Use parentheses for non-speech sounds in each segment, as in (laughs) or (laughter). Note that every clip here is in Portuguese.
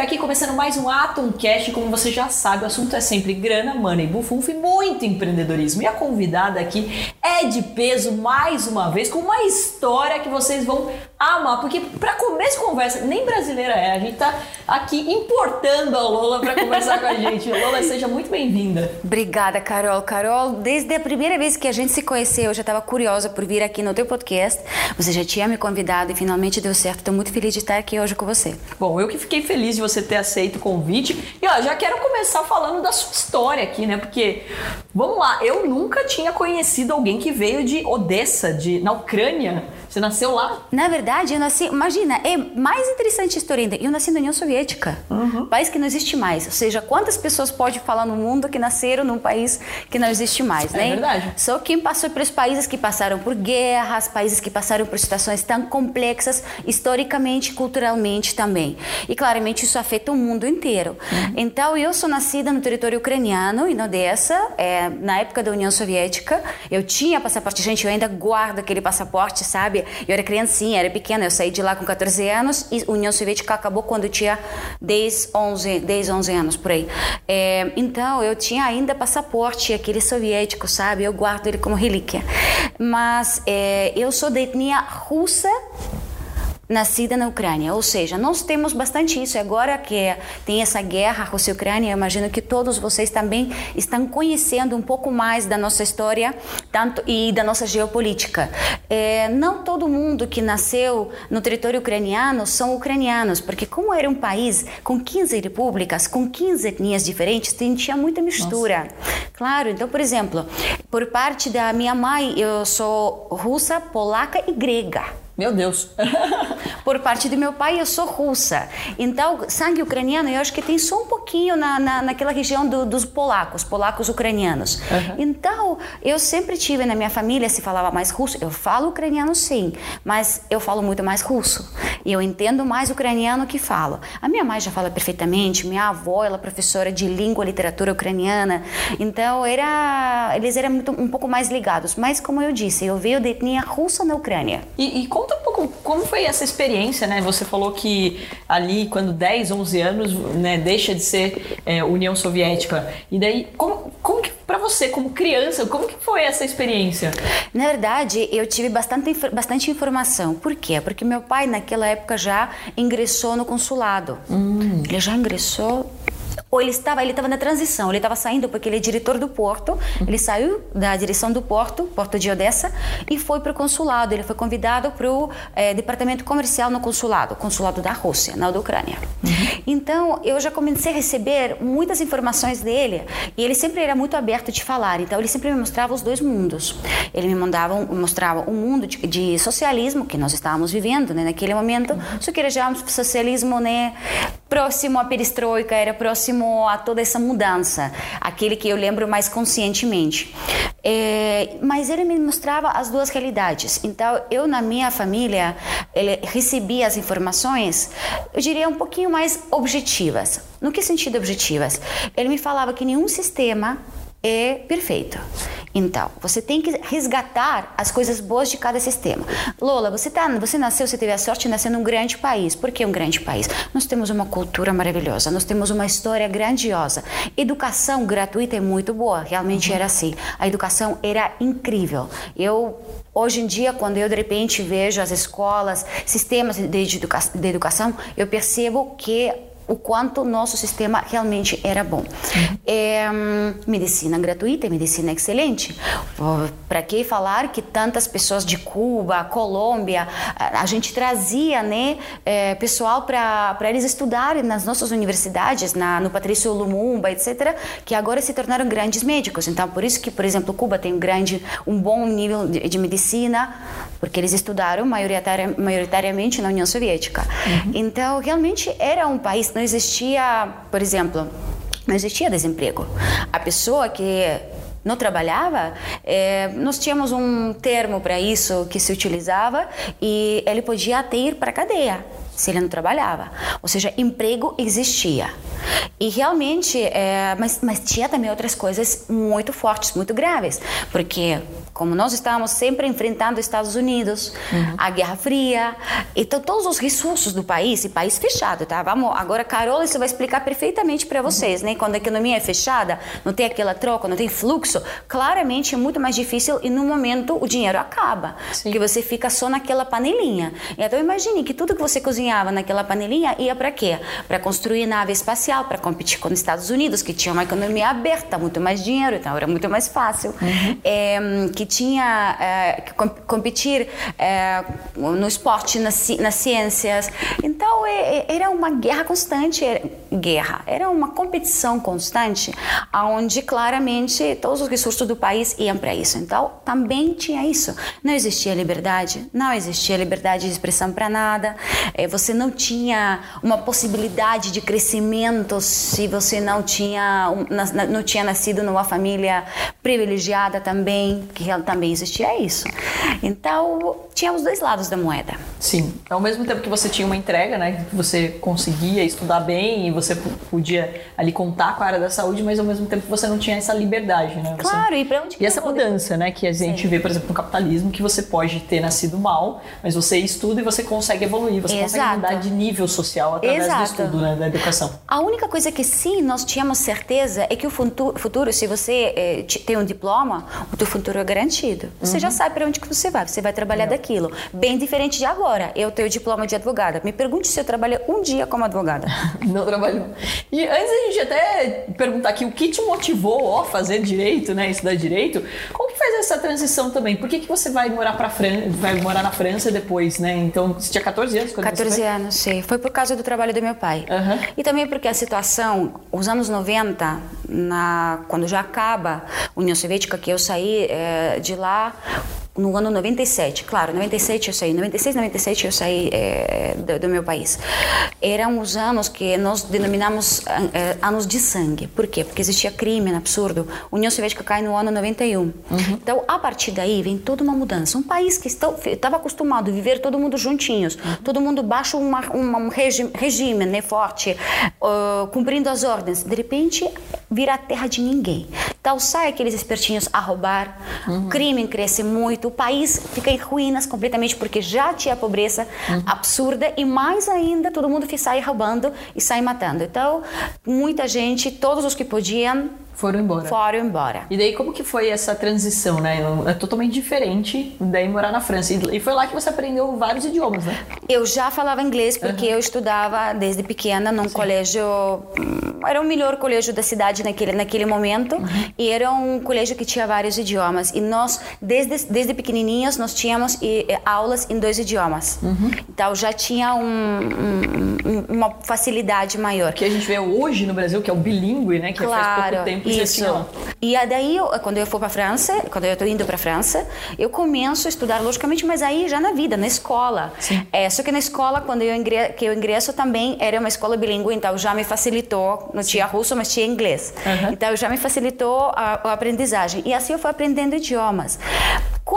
Aqui, começando mais um Atomcast. Como você já sabe, o assunto é sempre grana, money, bufunfa e muito empreendedorismo. E a convidada aqui é de peso mais uma vez, com uma história que vocês vão amar. Porque para começo de conversa, nem brasileira é, a gente tá aqui importando a Lola para conversar com a gente. (laughs) Lola, seja muito bem-vinda. Obrigada, Carol. Carol, desde a primeira vez que a gente se conheceu, eu já estava curiosa por vir aqui no teu podcast. Você já tinha me convidado e finalmente deu certo. Estou muito feliz de estar aqui hoje com você. Bom, eu que fiquei feliz de você ter aceito o convite. E ó, já quero começar falando da sua história aqui, né? Porque, vamos lá, eu nunca tinha conhecido alguém que veio de Odessa, de, na Ucrânia. Você nasceu lá? Na verdade, eu nasci. Imagina, é mais interessante a história ainda. Eu nasci na União Soviética, uhum. país que não existe mais. Ou seja, quantas pessoas pode falar no mundo que nasceram num país que não existe mais, é né? É verdade. Só quem passou pelos países que passaram por guerras, países que passaram por situações tão complexas, historicamente, culturalmente também. E claramente isso afeta o mundo inteiro. Uhum. Então, eu sou nascida no território ucraniano, em Odessa, é, na época da União Soviética. Eu tinha passaporte, gente, eu ainda guardo aquele passaporte, sabe? Eu era criancinha, era pequena, eu saí de lá com 14 anos e a União Soviética acabou quando eu tinha 10, 11, 10, 11 anos por aí. É, então eu tinha ainda passaporte, aquele soviético, sabe? Eu guardo ele como relíquia. Mas é, eu sou da etnia russa nascida na Ucrânia. Ou seja, nós temos bastante isso. Agora que tem essa guerra Rússia-Ucrânia, eu imagino que todos vocês também estão conhecendo um pouco mais da nossa história tanto e da nossa geopolítica. É, não todo mundo que nasceu no território ucraniano são ucranianos, porque como era um país com 15 repúblicas, com 15 etnias diferentes, tinha muita mistura. Nossa. Claro, então, por exemplo, por parte da minha mãe, eu sou russa, polaca e grega. Meu Deus. (laughs) Por parte do meu pai, eu sou russa. Então, sangue ucraniano, eu acho que tem só um pouquinho na, na, naquela região do, dos polacos, polacos ucranianos. Uhum. Então, eu sempre tive na minha família, se falava mais russo. Eu falo ucraniano sim, mas eu falo muito mais russo. E eu entendo mais ucraniano que falo. A minha mãe já fala perfeitamente, minha avó, ela é professora de língua e literatura ucraniana. Então, era, eles eram muito, um pouco mais ligados. Mas, como eu disse, eu veio de etnia russa na Ucrânia. E, e conta um pouco como foi essa experiência, né? Você falou que ali, quando 10, 11 anos, né, deixa de ser é, União Soviética. E daí, como, como que, para você, como criança, como que foi essa experiência? Na verdade, eu tive bastante, bastante informação. Por quê? Porque meu pai, naquela época, já ingressou no consulado. Hum. Ele já ingressou ou ele estava ele estava na transição, ele estava saindo porque ele é diretor do porto, ele saiu da direção do porto, porto de Odessa, e foi para o consulado. Ele foi convidado para o é, departamento comercial no consulado, consulado da Rússia, na da Ucrânia. Uhum. Então eu já comecei a receber muitas informações dele e ele sempre era muito aberto de falar. Então ele sempre me mostrava os dois mundos. Ele me mandava, mostrava um mundo de, de socialismo que nós estávamos vivendo né, naquele momento, uhum. só que era já um socialismo né, próximo à perestroika, era próximo a toda essa mudança, aquele que eu lembro mais conscientemente. É, mas ele me mostrava as duas realidades. Então, eu na minha família ele, recebia as informações, eu diria um pouquinho mais objetivas. No que sentido objetivas? Ele me falava que nenhum sistema é perfeito. Então, você tem que resgatar as coisas boas de cada sistema. Lola, você, tá, você nasceu, você teve a sorte de nascer num grande país. Por que um grande país? Nós temos uma cultura maravilhosa, nós temos uma história grandiosa. Educação gratuita é muito boa, realmente uhum. era assim. A educação era incrível. Eu Hoje em dia, quando eu de repente vejo as escolas, sistemas de, educa de educação, eu percebo que o quanto o nosso sistema realmente era bom. É, medicina gratuita, medicina excelente. Para que falar que tantas pessoas de Cuba, Colômbia, a, gente trazia né, é, pessoal para eles estudarem nas nossas universidades, na, no Patrício Lumumba, etc., que agora se tornaram grandes médicos. Então, por isso que, por exemplo, Cuba tem um grande, um bom nível de, de medicina, porque eles estudaram maioritariamente na União Soviética. Uhum. Então, realmente era um país não existia, por exemplo, não existia desemprego. A pessoa que não trabalhava, é, nós tínhamos um termo para isso que se utilizava e ele podia até ir para a cadeia se ele não trabalhava. Ou seja, emprego existia. E realmente, é, mas, mas tinha também outras coisas muito fortes, muito graves, porque como nós estávamos sempre enfrentando Estados Unidos, uhum. a Guerra Fria, então todos os recursos do país, e país fechado, tá? Vamos, agora Carol isso vai explicar perfeitamente para vocês, uhum. né? Quando a economia é fechada, não tem aquela troca, não tem fluxo, claramente é muito mais difícil e no momento o dinheiro acaba, Sim. porque você fica só naquela panelinha. Então imagine que tudo que você cozinhava naquela panelinha ia para quê? Para construir nave espacial, para competir com os Estados Unidos, que tinha uma economia aberta, muito mais dinheiro, então era muito mais fácil. Uhum. É, que tinha é, que competir é, no esporte, nas, nas ciências. Então é, era uma guerra constante, era, guerra, era uma competição constante, onde claramente todos os recursos do país iam para isso. Então também tinha isso. Não existia liberdade, não existia liberdade de expressão para nada. Você não tinha uma possibilidade de crescimento se você não tinha não tinha nascido numa família privilegiada também, que também existia isso. Então, tinha os dois lados da moeda. Sim. Ao mesmo tempo que você tinha uma entrega, né, que você conseguia estudar bem e você podia ali contar com a área da saúde, mas ao mesmo tempo você não tinha essa liberdade, né? Você... Claro, e para onde E essa mudança, né, que a gente Sim. vê, por exemplo, no capitalismo, que você pode ter nascido mal, mas você estuda e você consegue evoluir, você Exato. consegue mudar de nível social através Exato. do estudo, né, da educação. A única coisa que sim nós tínhamos certeza é que o futuro, se você eh, tem um diploma, o teu futuro é garantido. Você uhum. já sabe para onde que você vai, você vai trabalhar daquilo. Bem diferente de agora. Eu tenho diploma de advogada. Me pergunte se eu trabalhei um dia como advogada. (laughs) Não trabalhou. E antes a gente até perguntar aqui o que te motivou a fazer direito, né, estudar direito, como que faz essa transição também? Por que, que você vai morar para Fran vai morar na França depois, né? Então, você tinha 14 anos quando 14 você foi? anos, sim. Foi por causa do trabalho do meu pai. Uhum. E também porque a situação, os anos 90, na, quando já acaba a União Soviética, que eu saí é, de lá no ano 97, claro, 97 eu saí, 96, 97 eu saí é, do, do, meu país. Eram os anos que nós denominamos é, anos de sangue. Por quê? Porque existia crime absurdo. A União Soviética cai no ano 91. Uhum. Então, a partir daí vem toda uma mudança. Um país que estava acostumado a viver todo mundo juntinhos, uhum. todo mundo baixo uma, uma, um regime, regime né, forte, uh, cumprindo as ordens. De repente, vira a terra de ninguém. Então, sai aqueles espertinhos a roubar, uhum. o crime cresce muito, o país fica em ruínas completamente porque já tinha pobreza uhum. absurda e mais ainda todo mundo sai roubando e sai matando. Então, muita gente, todos os que podiam foram embora. Foram embora. E daí como que foi essa transição, né? É totalmente diferente daí morar na França. E foi lá que você aprendeu vários idiomas, né? Eu já falava inglês porque uhum. eu estudava desde pequena num Sim. colégio, hum, era o melhor colégio da cidade naquele naquele momento uhum. e era um colégio que tinha vários idiomas. E nós desde desde pequenininhos nós tínhamos e, e, aulas em dois idiomas. Uhum. Então já tinha um, um, uma facilidade maior. Que a gente vê hoje no Brasil que é o bilíngue, né? Que claro. faz pouco tempo isso. E daí, quando eu for para França, quando eu estou indo para França, eu começo a estudar logicamente, mas aí já na vida, na escola. Sim. É, só que na escola, quando eu ingresso, que eu ingresso também era uma escola bilíngue, então já me facilitou. Não tinha russo, mas tinha inglês. Uhum. Então já me facilitou a, a aprendizagem. E assim eu fui aprendendo idiomas.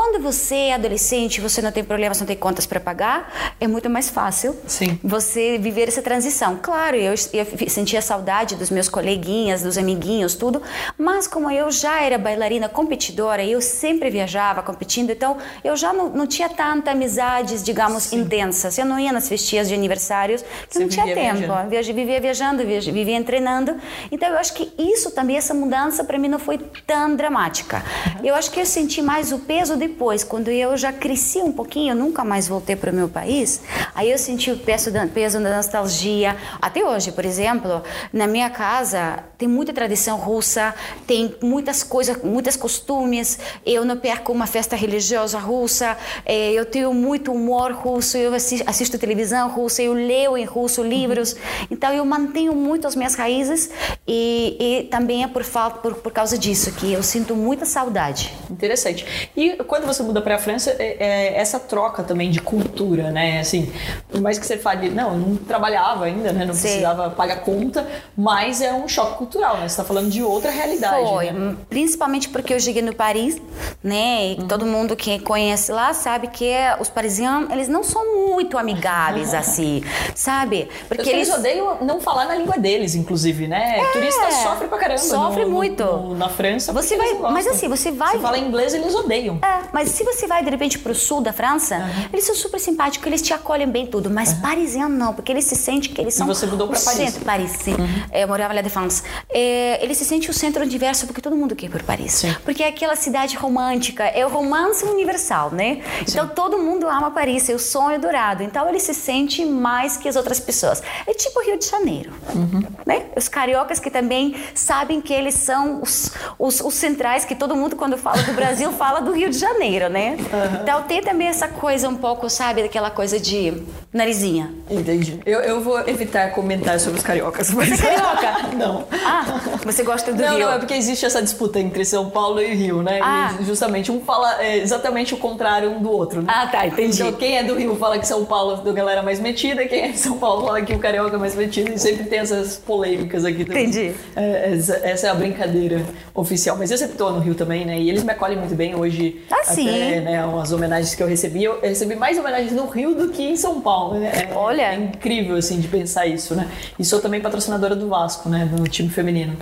Quando você é adolescente, você não tem problemas, não tem contas para pagar, é muito mais fácil Sim. você viver essa transição. Claro, eu, eu sentia saudade dos meus coleguinhas, dos amiguinhos, tudo, mas como eu já era bailarina competidora, eu sempre viajava competindo, então eu já não, não tinha tanta amizades, digamos, Sim. intensas. Eu não ia nas festinhas de aniversários, que não tinha tempo. Viajando. Eu vivia viajando, vivia treinando. Então eu acho que isso também, essa mudança para mim não foi tão dramática. Uhum. Eu acho que eu senti mais o peso depois, quando eu já cresci um pouquinho, nunca mais voltei para o meu país, aí eu senti o peso da, peso da nostalgia. Até hoje, por exemplo, na minha casa tem muita tradição russa, tem muitas coisas, muitos costumes. Eu não perco uma festa religiosa russa, é, eu tenho muito humor russo, eu assisto, assisto televisão russa, eu leio em russo livros. Uhum. Então eu mantenho muito as minhas raízes e, e também é por, por, por causa disso que eu sinto muita saudade. Interessante. E quando você muda para a França, é, é, essa troca também de cultura, né? Assim, por mais que você fale, não, eu não trabalhava ainda, né? Não Sim. precisava pagar conta, mas é um choque cultural, né? Você está falando de outra realidade. Foi, né? principalmente porque eu cheguei no Paris, né? E uhum. todo mundo que conhece lá sabe que os parisianos, eles não são muito amigáveis, (laughs) assim, sabe? Porque eles... eles odeiam não falar na língua deles, inclusive, né? É, Turista sofre pra caramba. Sofre no, muito. No, na França. Você vai, mas assim, você vai. Você fala inglês, eles odeiam. É, mas se você vai de repente pro sul da França, uhum. eles são super simpáticos, eles te acolhem bem tudo. Mas uhum. parisiano não, porque eles se sentem que eles são. E você mudou pra Paris? Centro, Paris, sim. Uhum. É, eu morava lá de France. É, eles se sentem o centro universo porque todo mundo quer ir por Paris. Sim. Porque é aquela cidade romântica, é o romance universal, né? Sim. Então todo mundo ama Paris, é o sonho dourado. Então ele se sente mais que as outras pessoas. É tipo Rio de Janeiro, uhum. Né? Os cariocas que também sabem que eles são os, os, os, centrais, que todo mundo quando fala do Brasil (laughs) fala do Rio de Janeiro, né? Uhum. Então tem também essa coisa um pouco, sabe, daquela coisa de narizinha. Entendi. Eu, eu vou evitar comentar sobre os cariocas. Mas... Você é carioca? (laughs) não. Ah, você gosta do não, Rio? Não, é porque existe essa disputa entre São Paulo e Rio, né? Ah. E justamente um fala é, exatamente o contrário um do outro, né? Ah, tá, entendi. Então quem é do Rio fala que São Paulo é da galera mais metida, quem é de São Paulo fala que o carioca é mais metido e sempre tem essas polêmicas aqui também. Entendi. É, essa, essa, é a brincadeira oficial. Mas eu sempre tô no Rio também, né? E eles me acolhem muito bem hoje. Ah, até, sim. Né, umas homenagens que eu recebi, eu recebi mais homenagens no Rio do que em São Paulo, né? É, Olha. É incrível, assim, de pensar isso, né? E sou também patrocinadora do Vasco, né? Do time feminino.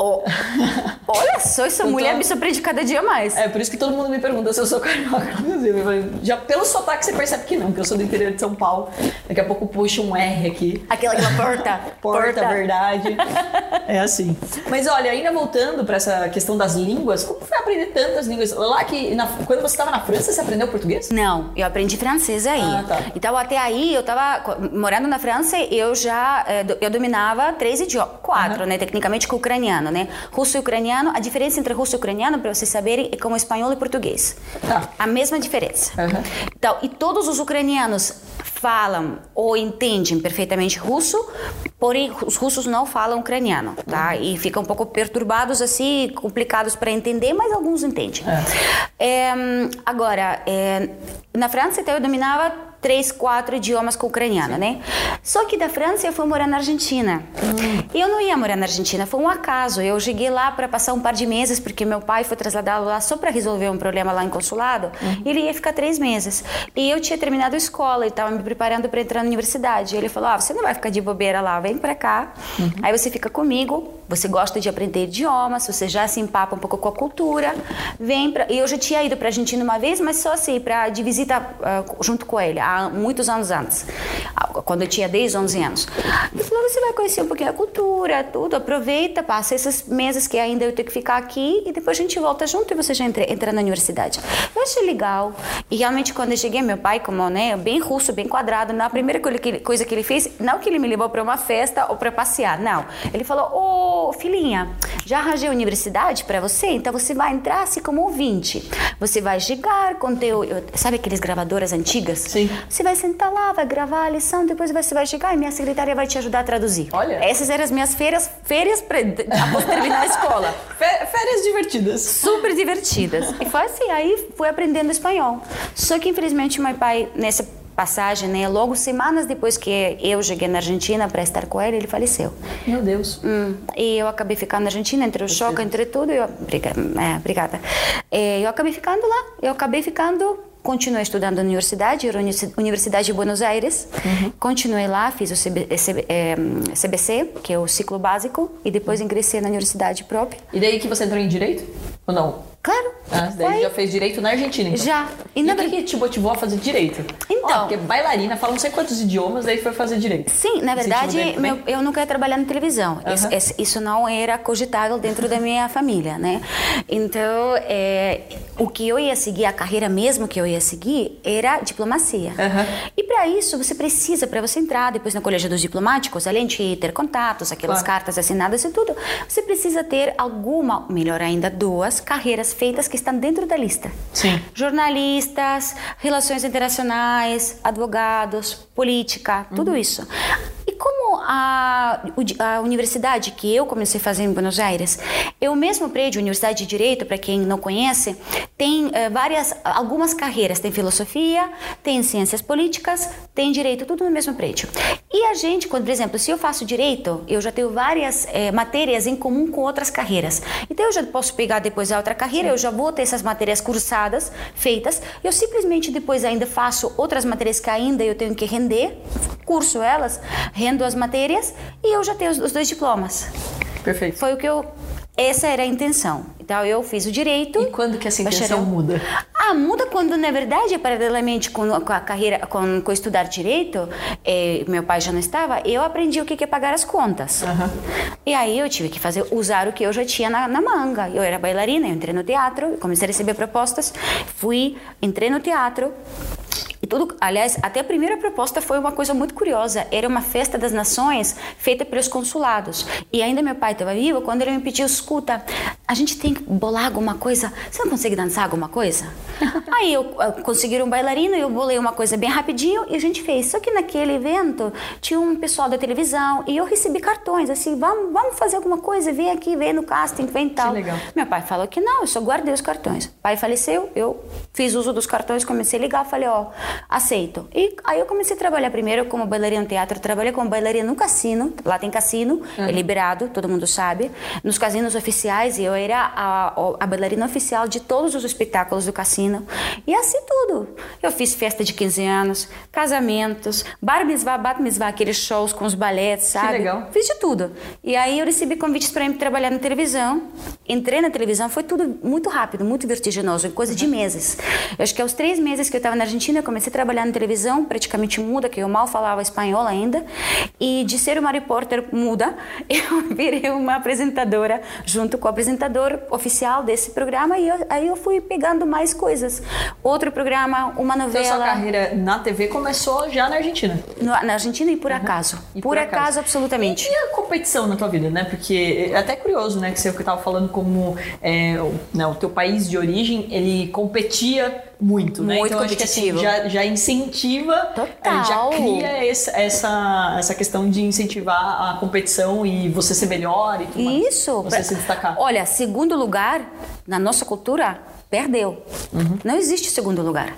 Oh, olha só, essa (laughs) eu mulher me surpreende cada dia mais. É, por isso que todo mundo me pergunta se eu sou (laughs) carioca. Já pelo sotaque você percebe que não, que eu sou do interior de São Paulo. Daqui a pouco puxa um R aqui. Aquela, aquela porta. (laughs) porta, porta, verdade. É assim. Mas olha, ainda voltando para essa questão das línguas, como foi aprender tantas línguas? Lá que, na, quando você estava na França, você aprendeu português? Não, eu aprendi francês aí. Ah, tá. Então até aí, eu estava morando na França, eu já eh, eu dominava três idiomas, quatro, uhum. né? Tecnicamente com o ucraniano, né? Russo e ucraniano, a diferença entre russo e ucraniano, para vocês saberem, é como espanhol e português. Tá. A mesma diferença. Uhum. Então, e todos os ucranianos falam ou entendem perfeitamente russo, porém os russos não falam ucraniano, tá? Uhum. E ficam um pouco perturbados assim, complicados para entender, mas alguns entendem. É. É, agora, é, na França, então, eu dominava três, quatro idiomas com ucraniano, Sim. né? Só que da França eu fui morar na Argentina. Hum. Eu não ia morar na Argentina, foi um acaso. Eu cheguei lá para passar um par de meses, porque meu pai foi trasladado lá só para resolver um problema lá em consulado. E ele ia ficar três meses. E eu tinha terminado a escola e estava me preparando para entrar na universidade. Ele falou: ah, você não vai ficar de bobeira lá, vem para cá. Uhum. Aí você fica comigo. Você gosta de aprender idiomas, você já se empapa um pouco com a cultura. Vem para. E eu já tinha ido para Argentina uma vez, mas só assim para de visita uh, junto com ele há muitos anos antes, quando eu tinha 10, 11 anos. Ele falou: você vai conhecer um pouquinho a cultura, tudo, aproveita, passa esses meses que ainda eu tenho que ficar aqui e depois a gente volta junto e você já entra, entra na universidade. Eu achei legal. E realmente, quando eu cheguei, meu pai, como né, bem russo, bem quadrado, na primeira coisa que ele fez, não que ele me levou para uma festa ou para passear, não. Ele falou: Ô oh, filhinha, já arranjei a universidade para você, então você vai entrar assim como ouvinte. Você vai chegar com teu. Sabe aqueles gravadoras antigas? Sim. Você vai sentar lá, vai gravar a lição, depois você vai chegar e minha secretária vai te ajudar a traduzir. Olha. Essas eram as minhas férias, férias pra, após terminar a escola. (laughs) Férias divertidas. Super divertidas. E foi assim, aí fui aprendendo espanhol. Só que infelizmente meu pai, nessa passagem, né? Logo semanas depois que eu cheguei na Argentina para estar com ele, ele faleceu. Meu Deus. Hum, e eu acabei ficando na Argentina entre o choque, entre tudo. Eu, é, obrigada. E eu acabei ficando lá. Eu acabei ficando continuei estudando na universidade, Universidade de Buenos Aires. Uhum. Continuei lá, fiz o CB, é, CBC, que é o ciclo básico, e depois ingressei na universidade própria. E daí que você entrou em direito? Ou não? Claro. Ah, daí foi. já fez direito na Argentina, então. Já. E, e o que, que te motivou a fazer direito? Então. Porque bailarina, fala não sei quantos idiomas, daí foi fazer direito. Sim, na verdade, meu, eu nunca ia trabalhar na televisão. Isso, isso, não era cogitável dentro da minha família, né? Então, é, o que eu ia seguir, a carreira mesmo que eu ia seguir, era diplomacia. E para isso, você precisa, para você entrar depois no colégio dos diplomáticos, além de ter contatos, aquelas claro. cartas assinadas e tudo, você precisa ter alguma, melhor ainda, duas carreiras feitas que estão dentro da lista. Sim. Jornalistas, relações internacionais, advogados, política, uhum. tudo isso. Como a, a universidade que eu comecei a fazer em Buenos Aires, o mesmo prédio, Universidade de Direito, para quem não conhece, tem é, várias, algumas carreiras. Tem filosofia, tem ciências políticas, tem direito, tudo no mesmo prédio. E a gente, quando, por exemplo, se eu faço direito, eu já tenho várias é, matérias em comum com outras carreiras. Então eu já posso pegar depois a outra carreira, Sim. eu já vou ter essas matérias cursadas, feitas, eu simplesmente depois ainda faço outras matérias que ainda eu tenho que render, curso elas, rendo as matérias e eu já tenho os dois diplomas. Perfeito. Foi o que eu essa era a intenção. Então eu fiz o direito. E quando que essa intenção muda? Ah, muda quando na verdade, paralelamente com, com a carreira, com, com estudar direito, eh, meu pai já não estava. Eu aprendi o que é pagar as contas. Uhum. E aí eu tive que fazer usar o que eu já tinha na, na manga. Eu era bailarina, eu entrei no teatro, comecei a receber propostas, fui, entrei no teatro, e tudo, aliás, até a primeira proposta foi uma coisa muito curiosa. Era uma festa das nações feita pelos consulados. E ainda meu pai estava vivo quando ele me pediu, escuta, a gente tem que bolar alguma coisa. Você não consegue dançar alguma coisa? (laughs) Aí eu, eu consegui um bailarino, eu bolei uma coisa bem rapidinho e a gente fez. Só que naquele evento tinha um pessoal da televisão e eu recebi cartões assim, vamos, vamos fazer alguma coisa, vem aqui, vem no casting, vem tal. Que legal. Meu pai falou que não, eu só guardei os cartões. O pai faleceu, eu fiz uso dos cartões, comecei a ligar, falei, ó, aceito. E aí eu comecei a trabalhar primeiro como bailarina no teatro, trabalhei como bailarina no cassino, lá tem cassino, uhum. é liberado, todo mundo sabe, nos casinos oficiais, e eu era a, a bailarina oficial de todos os espetáculos do cassino, e assim tudo. Eu fiz festa de 15 anos, casamentos, bar mitzvah, bat mitzvah, aqueles shows com os balletes, sabe? Que legal. Fiz de tudo. E aí eu recebi convites para ir trabalhar na televisão, entrei na televisão, foi tudo muito rápido, muito vertiginoso, em coisa uhum. de meses. Eu acho que aos três meses que eu estava na Argentina, eu comecei a trabalhar na televisão, praticamente muda, que eu mal falava espanhol ainda. E de ser uma repórter muda, (laughs) eu virei uma apresentadora junto com o apresentador oficial desse programa. E eu, aí eu fui pegando mais coisas. Outro programa, uma novela. Então, sua carreira na TV começou já na Argentina? No, na Argentina e por uhum. acaso. E por, por acaso, acaso, absolutamente. E, a competição na tua vida, né? Porque é até curioso, né? Que você estava falando como é, o, né, o teu país de origem, ele competia muito, né? Muito então, competitivo. Acho que, assim, já, já incentiva, Total. já cria essa, essa, essa questão de incentivar a competição e você ser melhor e tudo Isso. mais. Você se destacar. Olha, segundo lugar, na nossa cultura, perdeu. Uhum. Não existe segundo lugar.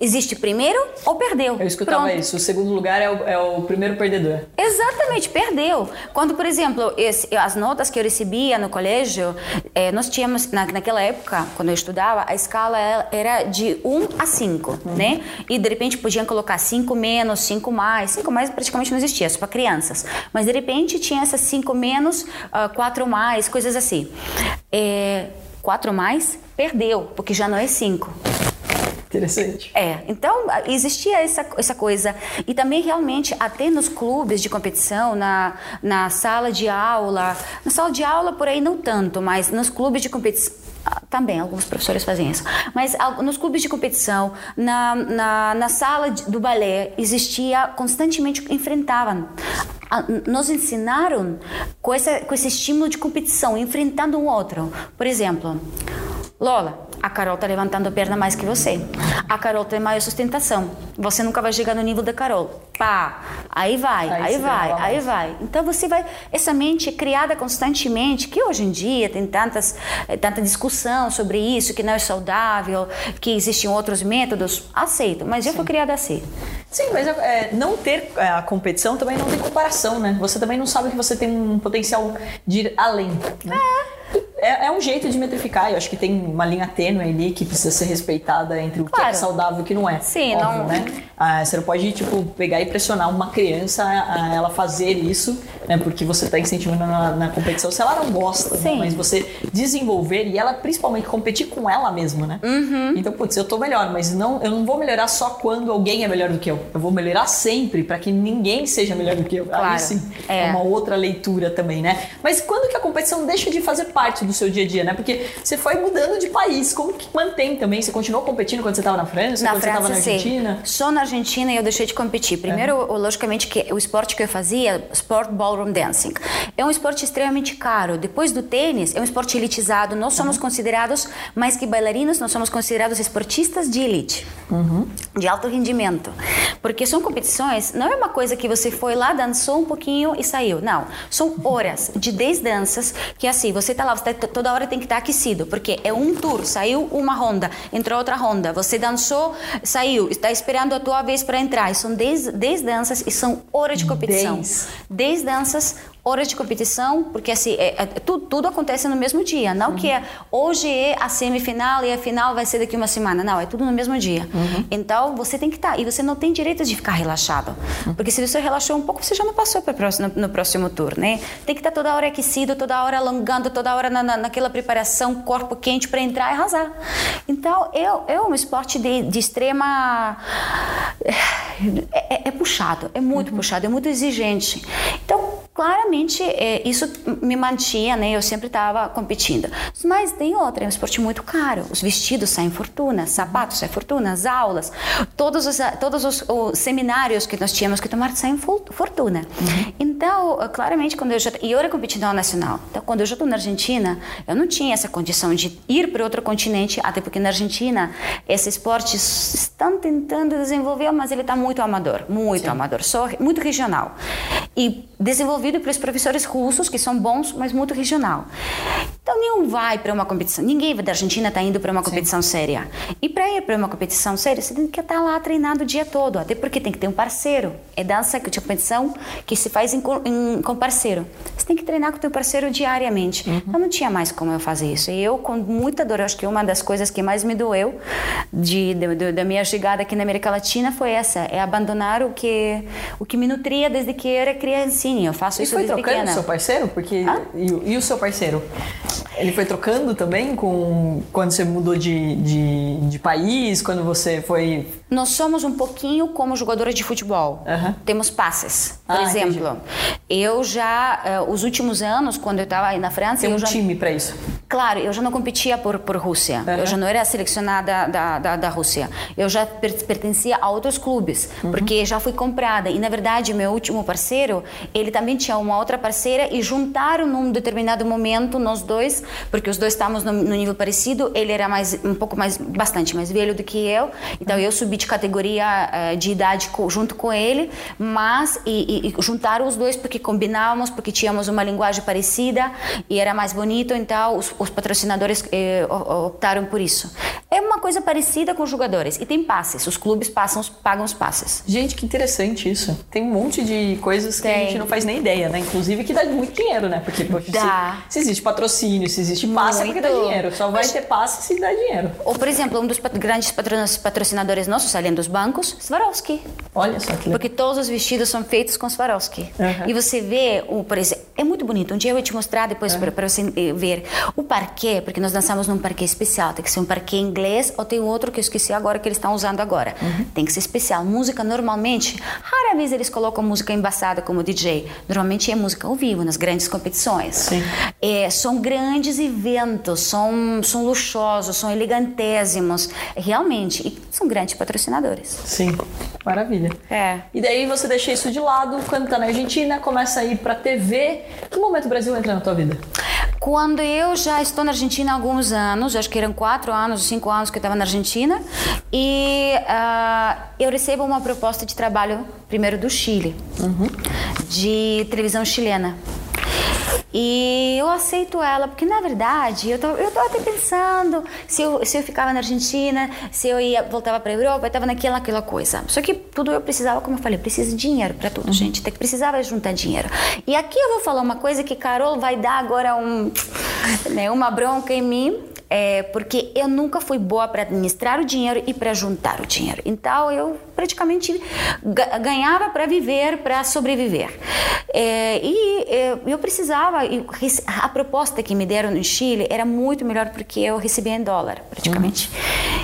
Existe primeiro ou perdeu. Eu escutava Pronto. isso. O segundo lugar é o, é o, primeiro perdedor. Exatamente, perdeu. Quando, por exemplo, esse, as notas que eu recebia no colégio, eh, nós tínhamos, na, naquela época, quando eu estudava, a escala era de 1 a 5, uhum. né? E de repente podiam colocar 5 menos, 5 mais. 5 mais praticamente não existia, só para crianças. Mas de repente tinha essas 5 menos, 4 uh, mais, coisas assim. É, 4 mais, perdeu, porque já não é 5. Interessante. É, então existia essa, essa coisa. E também realmente, até nos clubes de competição, na, na sala de aula, na sala de aula por aí não tanto, mas nos clubes de competição também, alguns professores fazem isso. Mas nos clubes de competição, na, na, na sala do balé, existia constantemente, enfrentavam. Nos ensinaram com, essa, com esse estímulo de competição, enfrentando um outro. Por exemplo, Lola, a Carol tá levantando a perna mais que você. A Carol tem maior sustentação. Você nunca vai chegar no nível da Carol. Pá, aí vai, aí, aí vai, aí vai. Então você vai. Essa mente é criada constantemente, que hoje em dia tem tantas, eh, tanta discussão sobre isso, que não é saudável, que existem outros métodos. Aceito, mas Sim. eu fui criada assim. Sim, mas é, não ter é, a competição também não tem comparação, né? Você também não sabe que você tem um potencial de ir além. Né? É é, é, um jeito de metrificar. Eu acho que tem uma linha tênue ali que precisa ser respeitada entre o claro. que é saudável e o que não é. Sim, óbvio, não. Né? Ah, você não pode, tipo, pegar e pressionar uma criança a ela fazer isso, né? Porque você está incentivando na, na, competição. Se ela não gosta, né? mas você desenvolver e ela principalmente competir com ela mesma, né? Uhum. Então, putz, eu tô melhor, mas não, eu não vou melhorar só quando alguém é melhor do que eu. Eu vou melhorar sempre para que ninguém seja melhor do que eu. Claro. Aí sim, é. é uma outra leitura também, né? Mas quando que a competição deixa de fazer parte do seu dia a dia, né? Porque você foi mudando de país, como que mantém também? Você continuou competindo quando você estava na França, na quando França, você estava na Argentina? Sim. Só na Argentina eu deixei de competir. Primeiro, é. logicamente, que o esporte que eu fazia, sport ballroom dancing. É um esporte extremamente caro. Depois do tênis, é um esporte elitizado. Nós somos uhum. considerados, mais que bailarinos, nós somos considerados esportistas de elite, uhum. de alto rendimento. Porque são competições, não é uma coisa que você foi lá, dançou um pouquinho e saiu. Não. São (laughs) horas de 10 danças que assim, você lá, você toda hora tem que estar aquecido, porque é um tour, saiu uma ronda, entrou outra ronda, você dançou, saiu, está esperando a tua vez para entrar. E são 10, 10 danças e são horas de competição. 10 danças, horas de competição, porque assim, é, é, tudo, tudo, acontece no mesmo dia. Não uhum. que é, hoje é a semifinal e a final vai ser daqui uma semana. Não, é tudo no mesmo dia. Uhum. Então, você tem que estar. Tá, e você não tem direito de ficar relaxado. Uhum. Porque se você relaxou um pouco, você já não passou para próximo, no, no, próximo turno, né? Tem que estar tá toda hora aquecido, toda hora alongando, toda hora na, na, naquela preparação, corpo quente para entrar e arrasar. Então, é, é um esporte de, de extrema. É, é, é puxado, é muito uhum. puxado, é muito exigente. Então, claramente é, isso me mantinha, né? Eu sempre estava competindo. Mas tem outra, é um esporte muito caro. Os vestidos saem fortuna, sapatos saem fortuna, as aulas, todos os todos os, os, seminários que nós tínhamos que tomar saem fortuna. Uhum. Então, claramente quando eu já e eu era competidora nacional. Então, quando eu já estou na Argentina, eu não tinha essa condição de ir para outro continente, até porque na Argentina esse esporte estão tentando desenvolver, mas ele está muito amador, muito Sim. amador, só muito regional. E desenvolvido pelos professores russos, que são bons, mas muito regional. Então, nenhum vai para uma competição. Ninguém da Argentina está indo para uma competição Sim. séria. E para ir para uma competição séria, você tem que estar lá treinado o dia todo. Até porque tem que ter um parceiro. É dança que competição que se faz em, em, com parceiro. Você tem que treinar com o teu parceiro diariamente. Uhum. Então, não tinha mais como eu fazer isso. E eu, com muita dor, acho que uma das coisas que mais me doeu de, de, de, da minha chegada aqui na América Latina foi essa: é abandonar o que, o que me nutria desde que eu era criancinha. Eu faço e isso desde trocando pequena. o seu parceiro? Porque, e, e, o seu parceiro? Ele foi trocando também com quando você mudou de, de, de país, quando você foi nós somos um pouquinho como jogadores de futebol. Uhum. Temos passes. Por ah, exemplo, entendi. eu já, uh, os últimos anos, quando eu estava aí na França. Tem um já... time para isso? Claro, eu já não competia por, por Rússia. Uhum. Eu já não era selecionada da, da, da Rússia. Eu já pertencia a outros clubes, uhum. porque já fui comprada. E, na verdade, meu último parceiro, ele também tinha uma outra parceira e juntaram num determinado momento nós dois, porque os dois estávamos no, no nível parecido. Ele era mais, um pouco mais, bastante mais velho do que eu. Então, eu subi de categoria uh, de idade co, junto com ele, mas e, e, e, juntaram os dois porque combinávamos, porque tínhamos uma linguagem parecida e era mais bonito, então os, os patrocinadores eh, optaram por isso. É uma coisa parecida com os jogadores e tem passes, os clubes passam, pagam os passes. Gente, que interessante isso. Tem um monte de coisas tem. que a gente não faz nem ideia, né? Inclusive que dá muito dinheiro, né? Porque dá. Se, se, existe patrocínio, se existe passe, é porque dá dinheiro. Só vai Mas, ter passe se dá dinheiro. Ou, por exemplo, um dos grandes patrocinadores nossos além dos bancos, Swarovski. Olha só que legal. Porque todos os vestidos são feitos com Swarovski. Uhum. E você vê, o, por exemplo, é muito bonito. Um dia eu vou te mostrar depois uhum. para você eh, ver. O parquet, porque nós dançamos num parquet especial. Tem que ser um parquet inglês ou tem outro que eu esqueci agora que eles estão usando agora. Uhum. Tem que ser especial. Música, normalmente, rara vez eles colocam música embaçada como DJ. Normalmente é música ao vivo, nas grandes competições. Sim. É, são grandes eventos, são, são luxuosos, são elegantésimos. Realmente. E são grandes patrocinadores. Sim, maravilha. É. E daí você deixa isso de lado, quando tá na Argentina, começa a ir pra TV. Que momento o Brasil entra na tua vida? Quando eu já estou na Argentina há alguns anos, acho que eram quatro anos, cinco anos que eu estava na Argentina, e uh, eu recebo uma proposta de trabalho, primeiro do Chile, uhum. de televisão chilena. E eu aceito ela, porque na verdade eu tô, eu tô até pensando se eu, se eu ficava na Argentina, se eu ia voltava para a Europa, eu estava naquela aquela coisa. Só que tudo eu precisava, como eu falei, preciso de dinheiro para tudo, gente. Tem que precisava juntar dinheiro. E aqui eu vou falar uma coisa que Carol vai dar agora um, né, uma bronca em mim, é, porque eu nunca fui boa para administrar o dinheiro e para juntar o dinheiro. Então eu praticamente ganhava para viver, para sobreviver. É, e é, eu precisava, a proposta que me deram no Chile era muito melhor porque eu recebia em dólar, praticamente.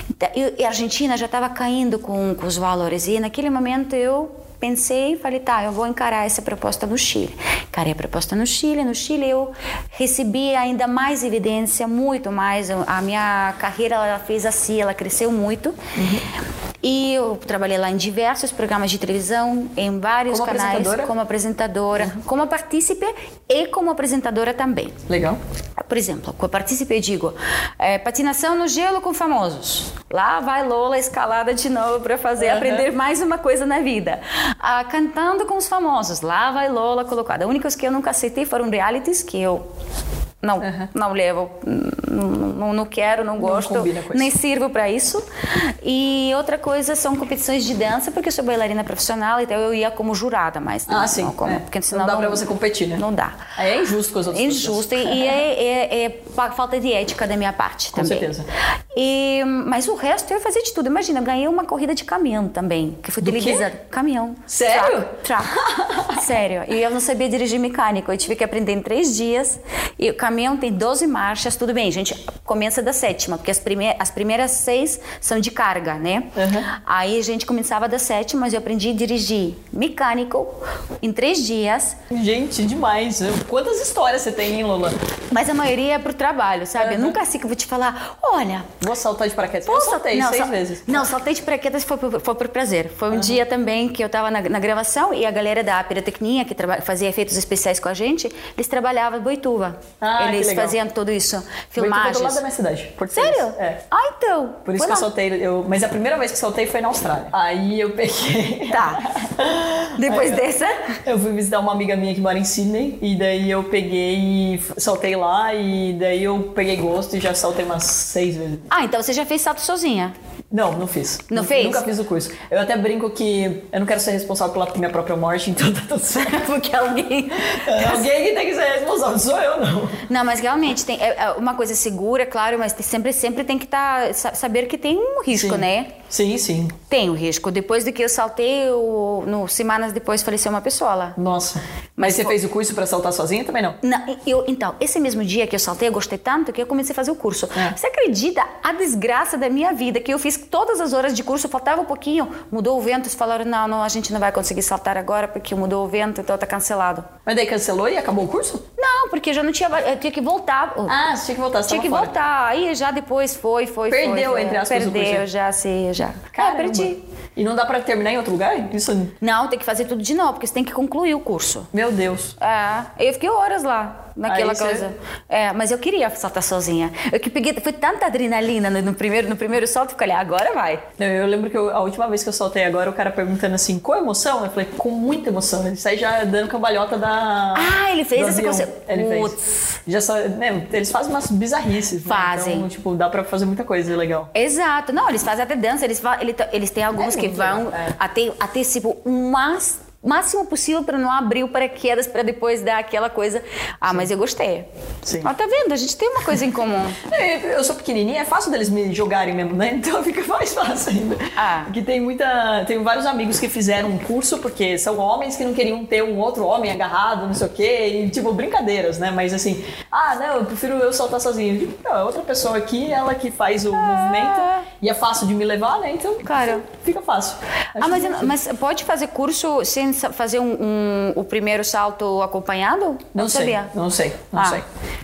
Então, e a Argentina já estava caindo com, com os valores e naquele momento eu pensei e falei, tá, eu vou encarar essa proposta no Chile. Encarei a proposta no Chile. No Chile eu recebi ainda mais evidência, muito mais. A minha carreira ela fez assim, ela cresceu muito. Uhum. E eu trabalhei lá em diversos programas de televisão, em vários Como canais, apresentadora? como apresentadora, Uhum. como partícipe e como apresentadora também. Legal. Por exemplo, com a partícipe eu digo é, patinação no gelo com famosos. Lá vai Lola escalada de novo para fazer Uhum. aprender mais uma coisa na vida. Ah, cantando com os famosos. Lá vai Lola colocada. Únicos que eu nunca aceitei foram realities que eu não não levo, não, não, não quero, não gosto, com isso. nem sirvo para isso. E outra coisa são competições de dança, porque eu sou bailarina profissional, então eu ia como jurada, mas não, Ah, sim. não como, é. porque senão não dá pra você competir, né? Não dá. Aí é injusto com as outras Injusto e, e é, é- é fa- falta de ética da minha parte Com também. certeza. E, mas o resto eu fazia de tudo. Imagina, eu ganhei uma corrida de caminhão também, que foi televisada. Caminhão. Sério? Track. Sério. E eu não sabia dirigir mecânico. Eu tive que aprender em três dias. E o caminhão tem 12 marchas, tudo bem, gente. Começa da sétima, porque as, prime as primeiras seis são de carga, né? Uhum. Aí a gente começava da sétima, mas eu aprendi a dirigir mecânico em três dias. Gente, demais. Quantas histórias você tem, hein, Lola? Mas a maioria é pro trabalho, sabe? Eu Uhum. nunca assim que eu vou te falar, olha, Vou saltar de paraquedas. Eu Posso- saltei não, seis sal- vezes. Não, saltei de paraquedas foi por, foi por prazer. Foi um dia também que eu estava na, na gravação e a galera da pirotecnia, que traba- fazia efeitos especiais com a gente, eles trabalhavam Boituva. Ah, que eles faziam tudo isso, Foi do lado filmagens. da minha cidade. Porto. Sério? É. Ah, então. Por isso Foi que eu lá. soltei. Eu, mas a primeira vez que soltei foi na Austrália. Aí eu peguei. Tá. Depois eu- dessa... Eu fui visitar uma amiga minha que mora em Sydney e daí eu peguei e saltei lá e daí eu peguei gosto e já saltei umas seis vezes. Ah, então você já fez salto sozinha. Não, não fiz. Não fez? Nunca fiz o curso. Eu até brinco que eu não quero ser responsável pela minha própria morte, (laughs) então tá tudo certo. Porque alguém... (laughs) É, Alguém que tem que ser responsável, sou eu não. Não, mas realmente tem é, é uma coisa segura, claro, mas sempre, sempre tem que tá, sa- saber que tem um risco, Sim. né? Sim, sim. Tem o risco. Depois de que eu saltei, eu, no, semanas depois faleceu uma pessoa lá. Nossa. Mas você fez o curso pra saltar sozinha também não? Não, eu, então, esse mesmo dia que eu saltei, eu gostei tanto que eu comecei a fazer o curso. É. Você acredita a desgraça da minha vida? Que eu fiz todas as horas de curso, faltava um pouquinho, mudou o vento, eles falaram, não, não, a gente não vai conseguir saltar agora porque mudou o vento, então tá cancelado. Mas daí cancelou e acabou o curso? Não, porque já não tinha, eu tinha que voltar. Ah, você tinha que voltar, você Tinha que fora. voltar. Aí já depois foi, foi, foi. Perdeu, foi. entre aspas, o Perdeu, já, sei, já. Caramba. Ah, perdi. E não dá pra terminar em outro lugar? Isso. Não, tem que fazer tudo de novo, porque você tem que concluir o curso. Meu Deus. É, eu fiquei horas lá, naquela Aí você- coisa. É, mas eu queria saltar sozinha. Eu que peguei, foi tanta adrenalina no, no primeiro, no primeiro salto, que eu falei, agora vai. Eu, eu lembro que eu- a última vez que eu soltei agora, o cara perguntando assim, com emoção? Eu falei, com muita emoção. Ele sai já dando cambalhota da. Ah, ele fez avião. conce- Ele fez. Já só, né, eles fazem umas bizarrices. né? Fazem. Então, tipo, dá pra fazer muita coisa legal. Exato. Não, eles fazem até dança, eles, eles têm alguns É que vão legal, é. até, até tipo, o mais, máximo possível para não abrir o paraquedas para depois dar aquela coisa. Ah, mas eu gostei. Sim. Ó, tá vendo? A gente tem uma coisa em comum. (laughs) É, Eu sou pequenininha, é fácil deles me jogarem mesmo, né? (laughs) Então fica mais fácil ainda. Ah. Porque tem muita. Tenho vários amigos que fizeram um curso porque são homens que não queriam ter um outro homem agarrado, não sei o quê, e tipo, brincadeiras, né? Mas assim, ah, não, eu prefiro eu soltar sozinho. Digo, Não, é outra pessoa aqui, ela que faz o movimento e é fácil de me levar, né? Então, Claro. fica fácil. Ah, Acho mas, que- mas pode fazer curso sem fazer um, um- o primeiro salto acompanhado? Não sei, sabia. não sei, não Ah. sei.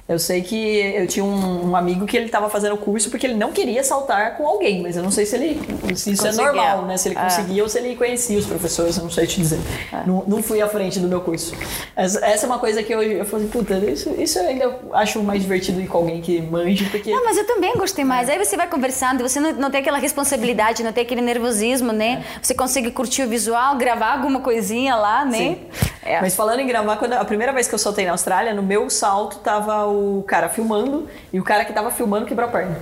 Eu sei que eu tinha um, um amigo que ele estava fazendo o curso porque ele não queria saltar com alguém, mas eu não sei se ele se isso Conseguia. é normal, né? Se ele É. conseguia ou se ele conhecia os professores, eu não sei te dizer. Não, não fui à frente do meu curso. Essa, essa é uma coisa que eu, eu falei, puta, isso, isso eu ainda acho mais divertido ir com alguém que manje, porque Não, mas eu também gostei mais. Aí você vai conversando, você não, não tem aquela responsabilidade, não tem aquele nervosismo, né? Você consegue curtir o visual, gravar alguma coisinha lá, né? É. Mas falando em gravar, quando a primeira vez que eu soltei na Austrália, no meu salto tava o cara filmando e o cara que tava filmando quebrou a perna.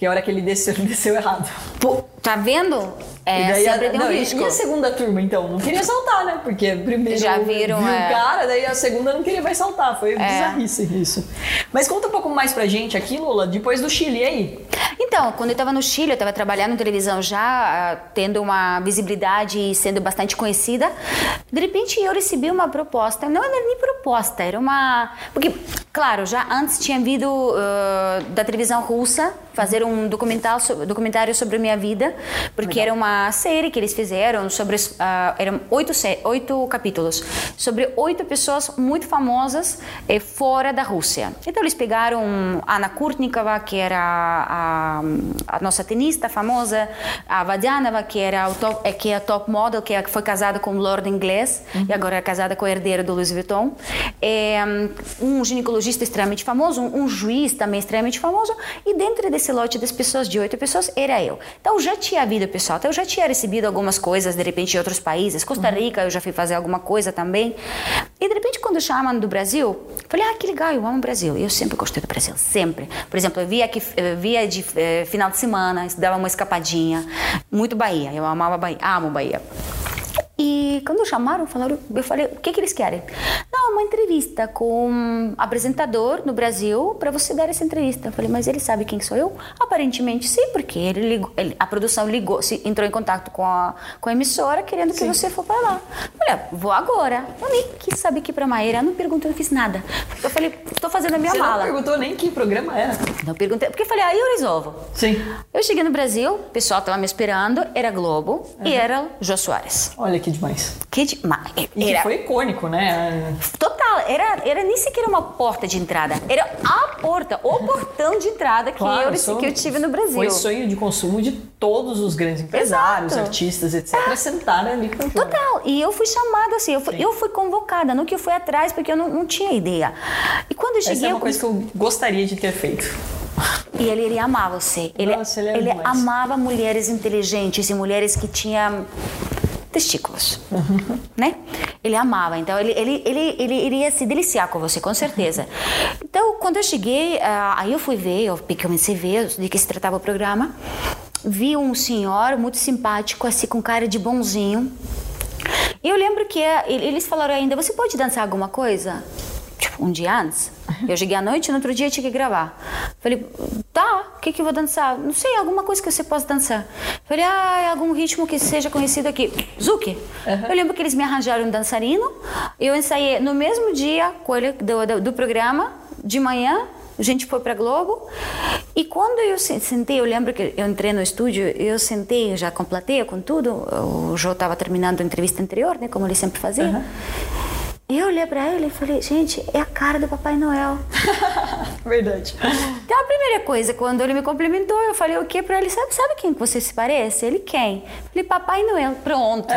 Que a hora que ele desceu, ele (laughs) desceu errado. Pô, tá vendo? É, E daí a, sempre tem um não, risco. e a segunda turma, então? Não queria saltar, né? Porque primeiro Já viram, viu é. o cara, daí a segunda não queria mais saltar. Foi bizarrice isso. Mas conta um pouco mais pra gente aqui, Lula, depois do Chile, e aí? Então, quando eu estava no Chile, eu estava trabalhando em televisão já, ah, tendo uma visibilidade e sendo bastante conhecida. De repente, eu recebi uma proposta. Não era nem proposta, era uma. Porque Claro, já antes tinha vindo uh, da televisão russa fazer um documental, documentário sobre a minha vida, porque Legal. era uma série que eles fizeram sobre uh, eram oito, oito capítulos sobre oito pessoas muito famosas eh, fora da Rússia. Então eles pegaram Ana Kurtnikova, que era a, a, nossa tenista famosa, a Vadianova, que era o top, eh, que é a top model, que é foi casada com um lord inglês uhum. e agora é casada com o herdeiro do Louis Vuitton. É, um ginecologista extremamente famoso, um, um juiz também extremamente famoso e dentro desse lote das pessoas, de oito pessoas, era eu. Então já tinha havido pessoal, então eu já tinha recebido algumas coisas, de repente, de outros países. Costa uhum. Rica, eu já fui fazer alguma coisa também. E de repente, quando chamam do Brasil, falei, ah, que legal, eu amo o Brasil. Eu sempre gostei do Brasil, sempre. Por exemplo, eu via que via de eh, final de semana, dava uma escapadinha. Muito Bahia, eu amava Bahia, amo Bahia. E quando chamaram, falaram, eu falei, o que, que eles querem? Não, uma entrevista com um apresentador no Brasil para você dar essa entrevista. Eu falei, mas ele sabe quem sou eu? Aparentemente sim, porque ele, ligou, ele a produção ligou, se, entrou em contato com a, com a emissora querendo sim. que você for para lá. Eu falei, ah, vou agora. Eu nem quis saber que para Maíra, não perguntei, não fiz nada. Eu falei, estou fazendo a minha você mala. Você não perguntou nem que programa era? Não perguntei, porque eu falei, aí eu resolvo. Sim. Eu cheguei no Brasil, o pessoal estava me esperando, era Globo uhum. e era Jô Soares. Olha que demais. Que demais. Era... E que foi icônico, né? Total. Era, era nem sequer uma porta de entrada. Era a porta, o portão de entrada que, claro, eu, sou, que eu tive no Brasil. Foi sonho de consumo de todos os grandes empresários, Exato. artistas, etc. É. Sentar ali com Total. E eu fui chamada assim, eu fui, eu fui convocada, não que eu fui atrás, porque eu não, não tinha ideia. E quando eu cheguei... Essa é uma eu... coisa que eu gostaria de ter feito. E ele, ele amava você. Ele, Nossa, ele, ele amava mulheres inteligentes e mulheres que tinham testículos, né? Ele amava, então ele, ele, ele, ele iria se deliciar com você, com certeza. Então, quando eu cheguei, uh, aí eu fui ver, eu comecei a ver de que se tratava o programa, vi um senhor muito simpático, assim, com cara de bonzinho. E eu lembro que uh, eles falaram ainda, você pode dançar alguma coisa? Um dia antes. Eu cheguei à noite, no outro dia tinha que gravar. Falei, tá, o que, que eu vou dançar? Não sei, alguma coisa que você possa dançar. Falei, ah, algum ritmo que seja conhecido aqui. Zuki. Uhum. Eu lembro que eles me arranjaram um dançarino. Eu ensaiei no mesmo dia com ele do, do, do programa, de manhã, a gente foi para Globo e quando eu sentei, eu lembro que eu entrei no estúdio, eu sentei já com plateia, com tudo. O João estava terminando a entrevista anterior, né, como ele sempre fazia. Uhum. Eu olhei pra ele e falei, gente, é a cara do Papai Noel. (laughs) Verdade. Então a primeira coisa, quando ele me cumprimentou, eu falei o que pra ele? Sabe, sabe quem você se parece? Ele quem? Falei, Papai Noel. Pronto.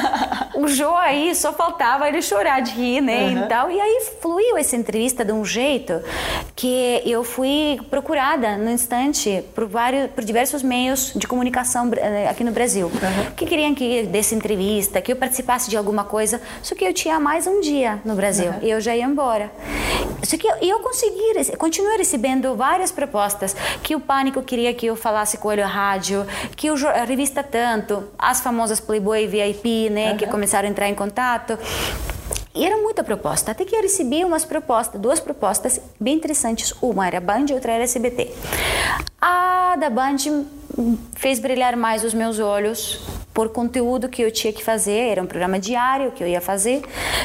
(laughs) o Jô aí só faltava ele chorar de rir, né? Uhum. E, tal. e aí fluiu essa entrevista de um jeito que eu fui procurada no instante por vários, por diversos meios de comunicação eh, aqui no Brasil. Uhum. Que queriam que desse entrevista, que eu participasse de alguma coisa. Só que eu tinha mais um dia no Brasil uhum. e eu já ia embora. Só que eu, eu consegui, continuei recebendo várias propostas que o Pânico queria que eu falasse com ele a rádio, que o, a revista Tanto, as famosas Playboy VIP, né, uhum. que começaram a entrar em contato. E era muita proposta, até que eu recebi umas propostas, duas propostas bem interessantes. Uma era Band e outra era SBT. A da Band fez brilhar mais os meus olhos por conteúdo que eu tinha que fazer. Era um programa diário que eu ia fazer,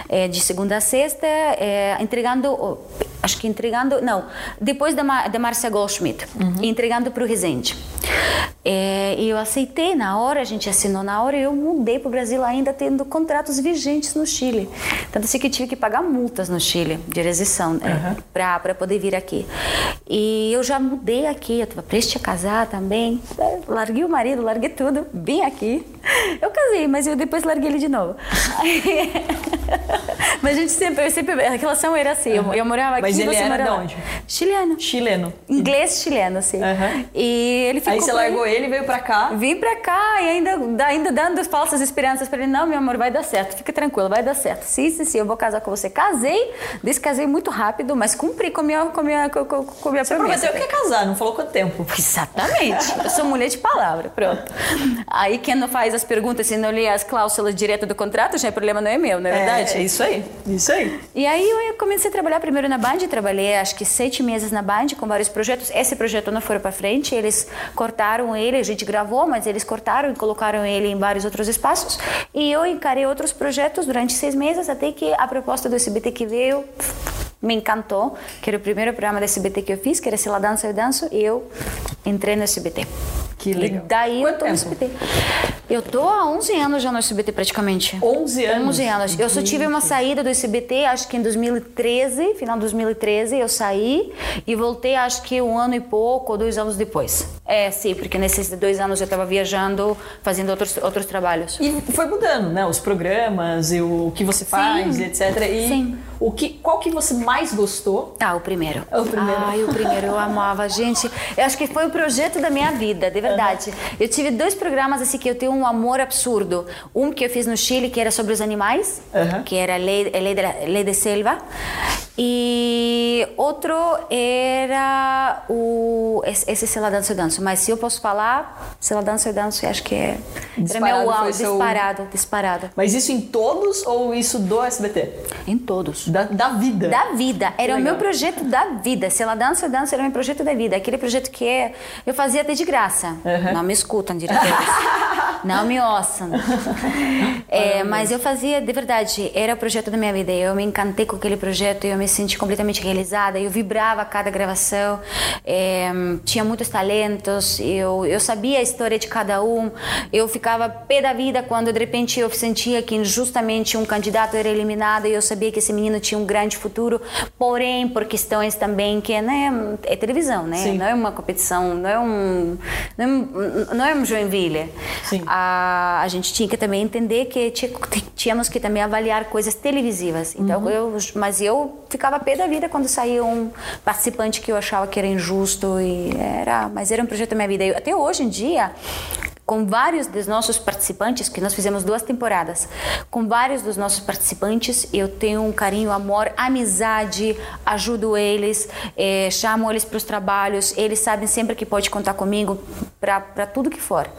é, de segunda a sexta, é, entregando, acho que entregando, não, depois da, da Márcia Goldschmidt, uhum. entregando para o Resende. É, e eu aceitei na hora, a gente assinou na hora e eu mudei para o Brasil ainda tendo contratos vigentes no Chile. Tanto assim que tive que pagar multas no Chile de rescisão uhum. para poder vir aqui. E eu já mudei aqui, eu estava prestes a casar também. Larguei o marido, larguei tudo, vim aqui. Eu casei, mas eu depois larguei ele de novo. (laughs) mas a gente sempre, sempre, a relação era assim, uhum. eu, eu, morava aqui Mas ele era morava... de onde? Chileno. Chileno. Inglês chileno, assim. Uhum. E ele ficou Aí você largou ele, veio pra cá? Vim pra cá e ainda, ainda dando falsas esperanças pra ele. Não, meu amor, vai dar certo, fica tranquilo, vai dar certo. Sim, sim, sim, eu vou casar com você. Casei, descasei muito rápido, mas cumpri com a minha, com a minha, com, com a minha você promessa. Você prometeu que ia casar, não falou quanto tempo. Exatamente. Eu sou mulher de palavra, pronto. Aí quem não faz as perguntas e não lê as cláusulas direto do contrato, já é problema não é meu, não é, é verdade? É isso aí, isso aí. E aí eu comecei a trabalhar primeiro na Band, trabalhei acho que sete meses na Band com vários projetos. Esse projeto não foi para frente, eles cortaram ele, a gente gravou, mas eles cortaram e colocaram ele em vários outros espaços. E eu encarei outros projetos durante seis meses até que a proposta do SBT que veio me encantou, que era o primeiro programa da SBT que eu fiz, que era Se Ela Dança, Eu Danço, e eu entrei no SBT. Que legal. E daí Quanto eu tô no? SBT. Eu tô há 11 anos já no SBT praticamente. 11 anos? 11 anos. Eu só tive uma saída do SBT, acho que em 2013, final de 2013, eu saí e voltei acho que um ano e pouco, ou dois anos depois. É, sim, porque nesses dois anos eu estava viajando, fazendo outros, outros trabalhos. E foi mudando, né? Os programas e o que você faz, Sim. etc. E Sim. O que, qual que você mais gostou? Ah, o primeiro. O primeiro. Ai, o primeiro eu amava, gente. Eu acho que foi o projeto da minha vida, de verdade. Eu tive dois programas assim que eu tenho um amor absurdo. Um que eu fiz no Chile, que era sobre os animais, Aham. que era Lei, Lei, de, Lei de Selva. E outro era o esse, Se Lá Danço Eu Danço. Mas se eu posso falar, Se Lá Danço Eu Danço, acho que é era Disparado meu uau, seu- disparado, disparado. Mas isso em todos ou isso do SBT? Em todos. Da, da vida? Da vida. Era o meu projeto da vida. Se ela dança, eu danço, era o meu projeto da vida. Aquele projeto que é- eu fazia até de graça. Uhum. Não me escutam, diretores. (laughs) Não me ouçam. É, mas eu fazia de verdade. Era o projeto da minha vida. Eu me encantei com aquele projeto. Eu me senti completamente realizada. Eu vibrava a cada gravação. É, tinha muitos talentos. Eu, eu sabia a história de cada um. Eu ficava pé da vida quando de repente eu sentia que injustamente um candidato era eliminado e eu sabia que esse menino tinha um grande futuro. Porém, por questões também que né, é televisão, né? Sim. Não é uma competição, não é um, não é um, não é um Joinville. Sim. A, a gente tinha que também entender que tínhamos que também avaliar coisas televisivas. Então, eu, mas eu ficava pé da vida quando saía um participante que eu achava que era injusto e era, mas era um projeto da minha vida. Eu- até hoje em dia, com vários dos nossos participantes, que nós fizemos duas temporadas, com vários dos nossos participantes, eu tenho um carinho, amor, amizade, ajudo eles, eh, chamo eles para os trabalhos, eles sabem sempre que pode contar comigo para tudo que for.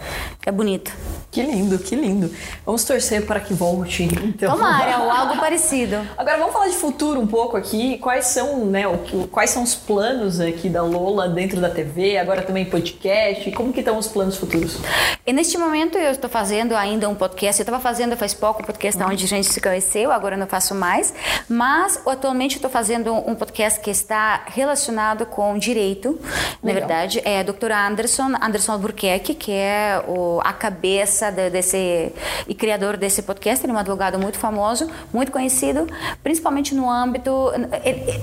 É bonito. Que lindo, que lindo. Vamos torcer para que volte, então. Tomara, ou (laughs) algo parecido. Agora vamos falar de futuro um pouco aqui. Quais são, né, o quais são os planos aqui da Lola dentro da TV, agora também podcast, como que estão os planos futuros? E neste momento eu estou fazendo ainda um podcast. Eu estava fazendo faz pouco um podcast onde a gente se conheceu, agora não faço mais. Mas atualmente estou fazendo um podcast que está relacionado com direito. Na Legal. verdade, é doutora Anderson, Anderson Albuquerque, que é o, a cabeça de- desse e criador desse podcast. Ele é um advogado muito famoso, muito conhecido, principalmente no âmbito eh,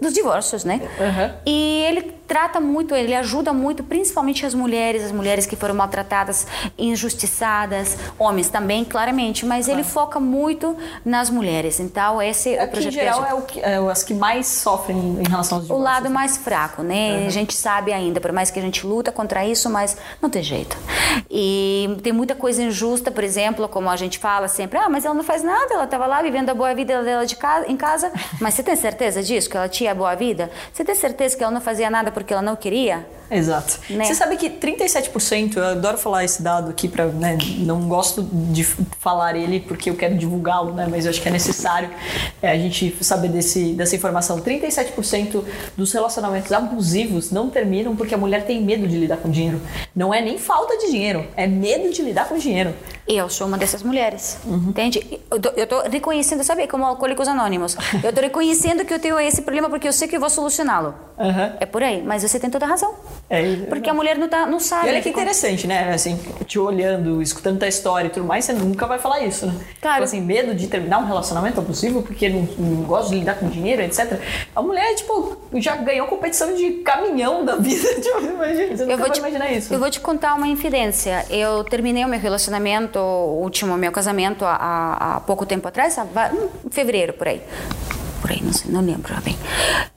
dos divórcios, né? Aham. E ele trata muito, ele ajuda muito, principalmente as mulheres, as mulheres que foram maltratadas, injustiçadas, homens também, claramente, mas ele foca muito nas mulheres. Então, esse é o em projeto que a geral, é, o que, é as que mais sofrem em relação aos o divórcios. lado mais fraco, né? A gente sabe ainda, por mais que a gente luta contra isso, mas não tem jeito. E tem muita coisa injusta, por exemplo, como a gente fala sempre, ah, mas ela não faz nada, ela estava lá vivendo a boa vida dela de casa, em casa, (laughs) mas você tem certeza disso, que ela tinha a boa vida? Você tem certeza que ela não fazia nada porque ela não queria? Exato. Né? Você sabe que 37%, eu adoro falar esse dado aqui para, né, não gosto de falar ele porque eu quero divulgá-lo, né, mas eu acho que é necessário é, a gente saber desse, dessa informação. 37% dos relacionamentos abusivos não terminam porque a mulher tem medo de lidar com dinheiro. Não é nem falta de dinheiro, é medo de lidar com dinheiro. Eu sou uma dessas mulheres, entende? Eu tô, eu tô reconhecendo, sabe, como Alcoólicos Anônimos. Eu tô reconhecendo que eu tenho esse problema porque eu sei que eu vou solucioná-lo. Aham. É por aí, mas você tem toda a razão. É, Porque a mulher não, tá, não sabe. E olha que como- interessante, né? Assim, te olhando, escutando tua história e tudo mais, você nunca vai falar isso, né? Claro. Tipo assim, medo de terminar um relacionamento abusivo porque não, não gosta de lidar com dinheiro, etc. A mulher, tipo, já ganhou competição de caminhão da vida. (laughs) Tipo, imagina, você nunca vai te, imaginar isso. eu vou te contar uma infidência. Eu terminei o meu relacionamento, o último meu casamento, há, há pouco tempo atrás, há em fevereiro, por aí. Por aí, não, sei, não lembro bem.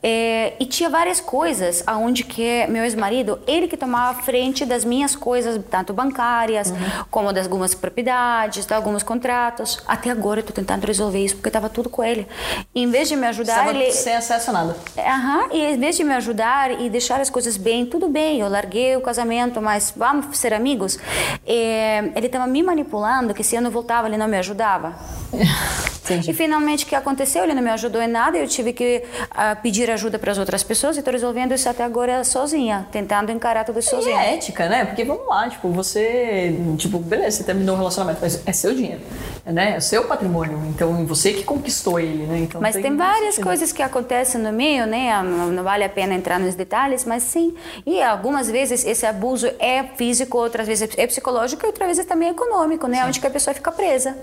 É, e tinha várias coisas aonde que meu ex-marido, ele que tomava frente das minhas coisas, tanto bancárias, como das algumas propriedades, de alguns contratos. Até agora eu tô tentando resolver isso, porque estava tudo com ele. Em vez de me ajudar, Estava ele... sem acesso a nada. Aham, e em vez de me ajudar e deixar as coisas bem, tudo bem, eu larguei o casamento, mas vamos ser amigos. É, ele estava me manipulando que se eu não voltava, ele não me ajudava. (laughs) Entendi. E finalmente o que aconteceu? Ele não me ajudou em nada, eu tive que ah, pedir ajuda para as outras pessoas e estou resolvendo isso até agora sozinha, tentando encarar tudo isso E sozinha. é ética, né? Porque vamos lá, tipo, você. Tipo, beleza, você terminou o relacionamento, mas é seu dinheiro. né? É seu patrimônio. Então, você que conquistou ele, né? Então, mas tem, tem várias coisas que acontecem no meio, né? Não, não, vale a pena entrar nos detalhes, mas sim. E algumas vezes esse abuso é físico, outras vezes é psicológico e outras vezes também é econômico, né? Sim. Onde que a pessoa fica presa.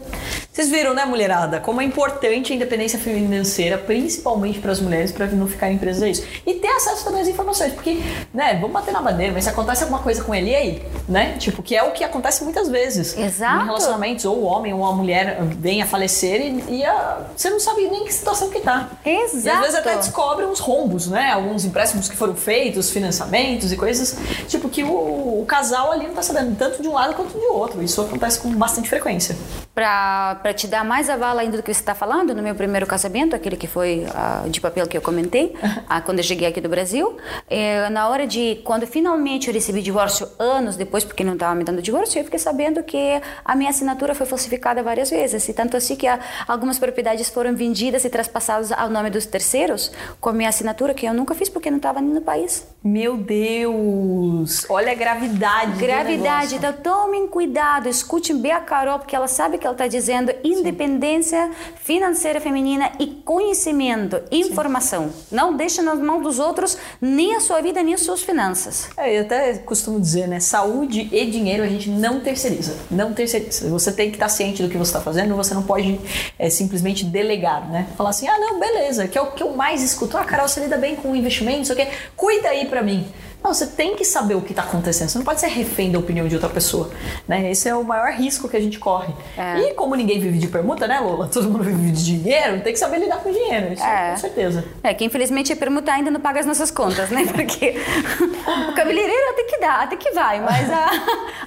Vocês viram, né, mulherada? Como é importante a independência financeira, principalmente para as mulheres, para não ficarem presas a isso. E ter acesso também às informações, porque, né, vamos bater na bandeira, mas se acontece alguma coisa com ele, e aí? Né? Tipo, que é o que acontece muitas vezes. Exato. Em relacionamentos, ou o homem ou a mulher vem a falecer e, e a, você não sabe nem que situação que tá. Exato. E às vezes até descobre uns rombos, né? Alguns empréstimos que foram feitos, financiamentos e coisas, tipo, que o, o casal ali não tá sabendo tanto de um lado quanto de outro. Isso acontece com bastante frequência. Para te dar mais aval ainda do que você está falando, no meu primeiro casamento, aquele que foi uh, de papel que eu comentei, uh, (laughs) quando eu cheguei aqui do Brasil, eh, na hora de, quando finalmente eu recebi divórcio, anos depois, porque não estava me dando divórcio, eu fiquei sabendo que a minha assinatura foi falsificada várias vezes, e tanto assim que a, algumas propriedades foram vendidas e traspassadas ao nome dos terceiros, com a minha assinatura, que eu nunca fiz porque não estava nem no país. Meu Deus! Olha a gravidade Gravidade, então tomem cuidado, escutem bem a Carol, porque ela sabe que ela está dizendo independência Sim. financeira feminina e conhecimento, informação. Sim. Não deixe nas mãos dos outros nem a sua vida, nem as suas finanças. É, eu até costumo dizer, né? Saúde e dinheiro a gente não terceiriza. Não terceiriza. Você tem que estar ciente do que você está fazendo, você não pode é, simplesmente delegar, né? Falar assim, ah, não, beleza, que é o que eu mais escuto. Ah, Carol, você lida bem com investimentos, o quê? Cuida aí para mim. Não, você tem que saber o que está acontecendo. Você não pode ser refém da opinião de outra pessoa. Né? Esse é o maior risco que a gente corre. É. E como ninguém vive de permuta, né, Lola? Todo mundo vive de dinheiro, tem que saber lidar com dinheiro. Isso é. com certeza. É que infelizmente a permuta ainda não paga as nossas contas, né? (laughs) Porque o cabeleireiro até que dá, até que vai, mas a,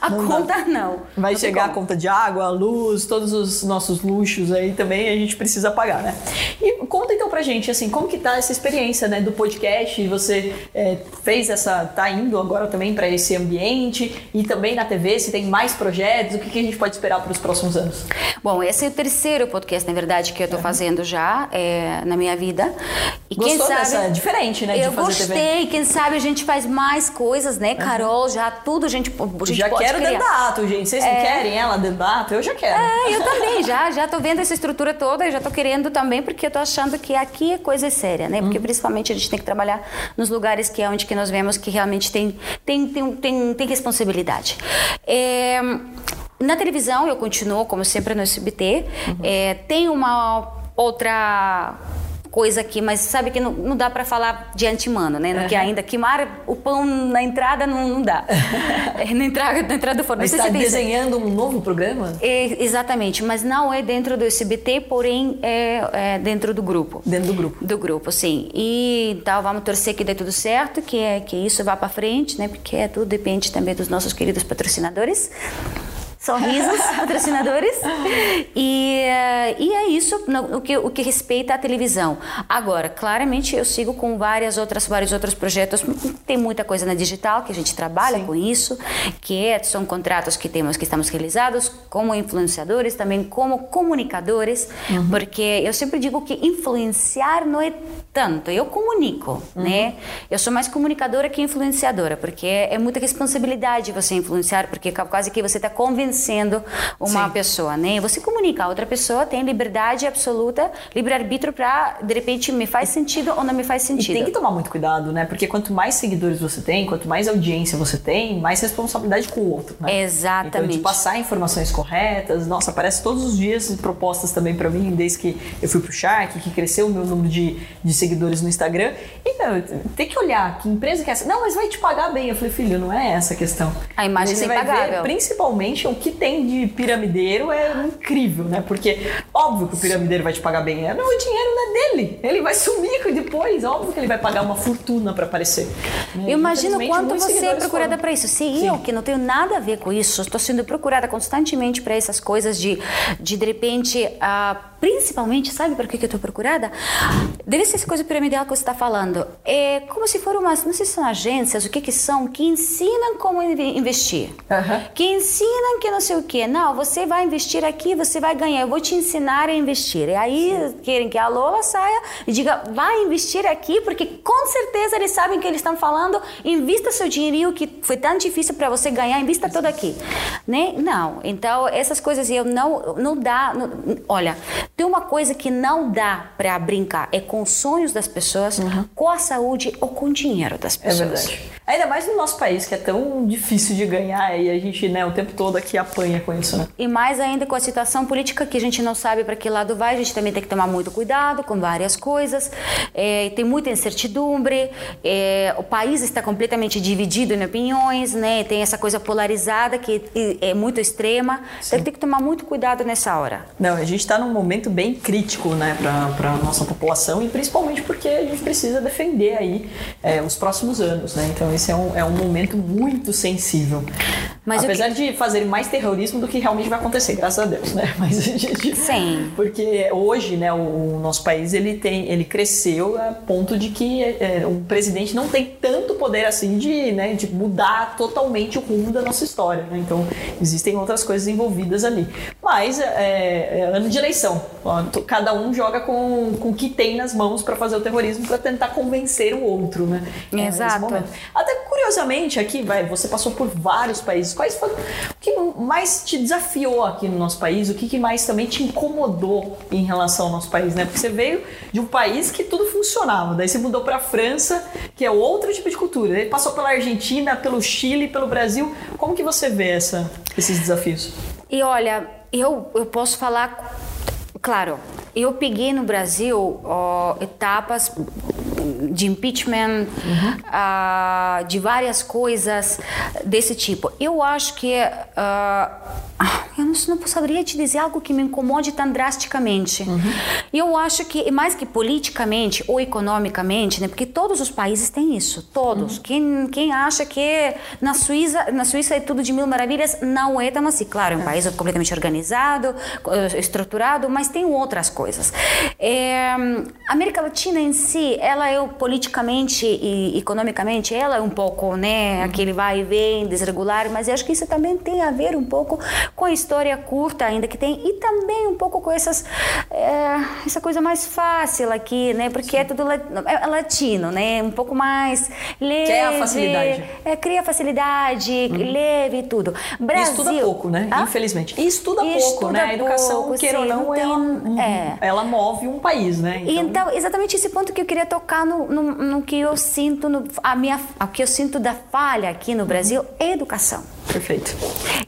a não conta dá. não. Vai não chegar a conta de água, luz, todos os nossos luxos aí também a gente precisa pagar, né? E conta então pra gente, assim, como que tá essa experiência, né, do podcast? Você é, fez essa está indo agora também para esse ambiente e também na TV, se tem mais projetos, o que, que a gente pode esperar para os próximos anos? Bom, esse é o terceiro podcast, na verdade, que eu estou é. fazendo já é, na minha vida. E Gostou quem sabe, dessa? Diferente, né, eu gostei, TV. quem sabe a gente faz mais coisas, né, Carol? Já tudo a gente, a gente já pode quero dentro da ato, gente. Vocês é... não querem ela dentro da ato? Eu já quero. É, eu também, já, já tô vendo essa estrutura toda, e já tô querendo também, porque eu tô achando que aqui é coisa séria, né? Porque uhum. principalmente a gente tem que trabalhar nos lugares que é onde que nós vemos que realmente tem, tem, tem, tem, tem responsabilidade. É, na televisão, eu continuo, como sempre, no SBT. Uhum. É, tem uma outra coisa aqui, mas sabe que não, não dá para falar de antemano, né? Uhum. Que ainda queimar o pão na entrada não, não dá. É, (laughs) na, entrada, na entrada do forno. Mas está desenhando um novo programa? É, exatamente, mas não é dentro do SBT, porém é, é, dentro do grupo. Dentro do grupo? Do grupo, sim. E então vamos torcer que dê tudo certo, que, é, que isso vá para frente, né? Porque é tudo depende também dos nossos queridos patrocinadores sorrisos, (laughs) patrocinadores. E, eh, e é isso no, o, que, o que respeita à televisão. Agora, claramente eu sigo com várias outras, vários outros projetos. Tem muita coisa na digital que a gente trabalha Sim. com isso, que é, são contratos que temos que estamos realizados como influenciadores, também como comunicadores, uhum. porque eu sempre digo que influenciar não é tanto. Eu comunico, uhum. né? Eu sou mais comunicadora que influenciadora, porque é muita responsabilidade você influenciar, porque quase que você está convencendo convencendo uma Sim. pessoa, né? Você comunica, a outra pessoa tem liberdade absoluta, livre-arbítrio para, de repente, me faz sentido ou não me faz sentido. E tem que tomar muito cuidado, né? Porque quanto mais seguidores você tem, quanto mais audiência você tem, mais responsabilidade com o outro, né? Exatamente. Então, de passar informações corretas, nossa, aparece todos os dias propostas também para mim, desde que eu fui pro Shark, que cresceu o meu número de, de seguidores no Instagram. Então, tem que olhar que empresa que é essa. Não, mas vai te pagar bem. Eu falei, filho, não é essa a questão. A imagem você é vai ver, principalmente o que tem de piramideiro é incrível, né? Porque óbvio que o piramideiro vai te pagar bem. É, não, o dinheiro não é dele. Ele vai sumir depois. Óbvio que ele vai pagar uma fortuna para aparecer. Né? Eu imagino quanto você é procurada para isso. Se Sim. eu, que não tenho nada a ver com isso, estou sendo procurada constantemente para essas coisas de, de, de repente, uh, principalmente, sabe para que, que eu estou procurada? deve ser essa coisa piramidal que você está falando. É como se foram umas, não sei se são agências, o que que são, que ensinam como investir. Aham. Que ensinam que não sei o que. Não, você vai investir aqui, você vai ganhar. Eu vou te ensinar a investir. E aí querem que a Lola saia e diga, vai investir aqui, porque com certeza eles sabem que eles estão falando, invista seu dinheirinho que foi tão difícil para você ganhar, invista todo aqui. Né? Não. Então, essas coisas eu não, não dá. não- olha, tem uma coisa que não dá para brincar, é com os sonhos das pessoas, com a saúde ou com o dinheiro das É pessoas. verdade. Ainda mais no nosso país, que é tão difícil de ganhar e a gente, né, o tempo todo aqui apanha com isso, né? E mais ainda com a situação política que a gente não sabe para que lado vai, a gente também tem que tomar muito cuidado com várias coisas. É, tem muita incertidumbre, é, o país está completamente dividido em opiniões, né? Tem essa coisa polarizada que é muito extrema. Então tem que tomar muito cuidado nessa hora. Não, a gente está num momento bem crítico, né, para a nossa população e principalmente porque a gente precisa defender aí é, os próximos anos, né? Então esse é um, é um momento muito sensível. Mas Apesar de fazerem mais terrorismo do que realmente vai acontecer, graças a Deus, né? (laughs) Mas a gente... Sim. Porque hoje, né, o, o nosso país ele tem, ele cresceu a ponto de que é, o presidente não tem tanto poder assim de, né, de mudar totalmente o rumo da nossa história. Né? Então existem outras coisas envolvidas ali. Mas é, é ano de eleição. Cada um joga com, com o que tem nas mãos para fazer o terrorismo para tentar convencer o outro, né? É, Exato. Até curiosamente aqui, vai, você passou por vários países. Quais foram o que mais te desafiou aqui no nosso país? O que, que mais também te incomodou em relação ao nosso país, né? Porque você veio de um país que tudo funcionava, daí você mudou para a França, que é outro tipo de cultura. Daí passou pela Argentina, pelo Chile, pelo Brasil. Como que você vê essa, esses desafios? E olha, eu, eu posso falar, claro, eu peguei no Brasil ó, etapas de impeachment, ah, de várias coisas desse tipo. Eu acho que ah, eu não, não saberia te dizer algo que me incomode tão drasticamente. Eu acho que mais que politicamente ou economicamente, né? Porque todos os países têm isso, todos. Quem, quem acha que na Suíça, na Suíça é tudo de mil maravilhas, não é tão assim. Claro, é um país completamente organizado, eh, estruturado, mas tem outras coisas. É, a América Latina em si, ela é politicamente e economicamente, ela é um pouco, né, aquele vai e vem, desregular, mas eu acho que isso também tem a ver um pouco com a história curta ainda que tem e também um pouco com essas é, essa coisa mais fácil aqui, né, porque é tudo la- é latino, né, um pouco mais leve, Quer a facilidade. é, cria facilidade, leve e tudo. E Brasil, estuda pouco, né? Ah? Infelizmente. E estuda E pouco, estuda né? A educação, pouco, queira ou sim, não, tem- ela, é. ela move um país, né? Então, exatamente esse ponto que eu queria tocar no, no, no que eu sinto, no, a minha, o que eu sinto da falha aqui no Brasil é educação. Perfeito.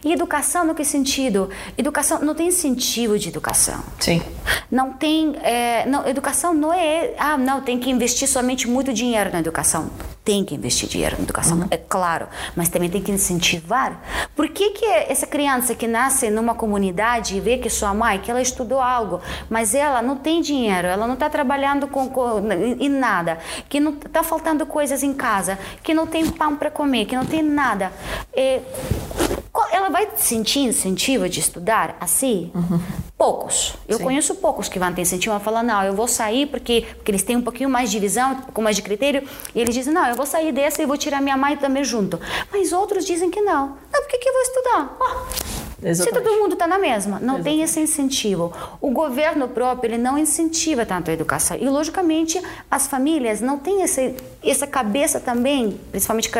E educação no que sentido? Educação não tem incentivo de educação. Sim. Não tem, é, não, educação não é, ah, não, tem que investir somente muito dinheiro na educação. Tem que investir dinheiro na educação, é claro, mas também tem que incentivar. Por que que essa criança que nasce numa comunidade e vê que sua mãe, que ela estudou algo, mas ela não tem dinheiro, ela não está trabalhando com, com, em nada, que não está faltando coisas em casa, que não tem pão para comer, que não tem nada, é, ela vai sentir incentivo de estudar assim? Poucos. Eu Sim. conheço poucos que vão ter incentivo a falar, não, eu vou sair porque, porque eles têm um pouquinho mais de visão, um pouco mais de critério, e eles dizem, não, eu vou sair dessa e vou tirar minha mãe também junto. Mas outros dizem que não. Não, por que, que eu vou estudar? Ah, se Exatamente. todo mundo está na mesma, não tem esse incentivo. O governo próprio ele não incentiva tanto a educação. E, logicamente, as famílias não têm esse, essa cabeça também, principalmente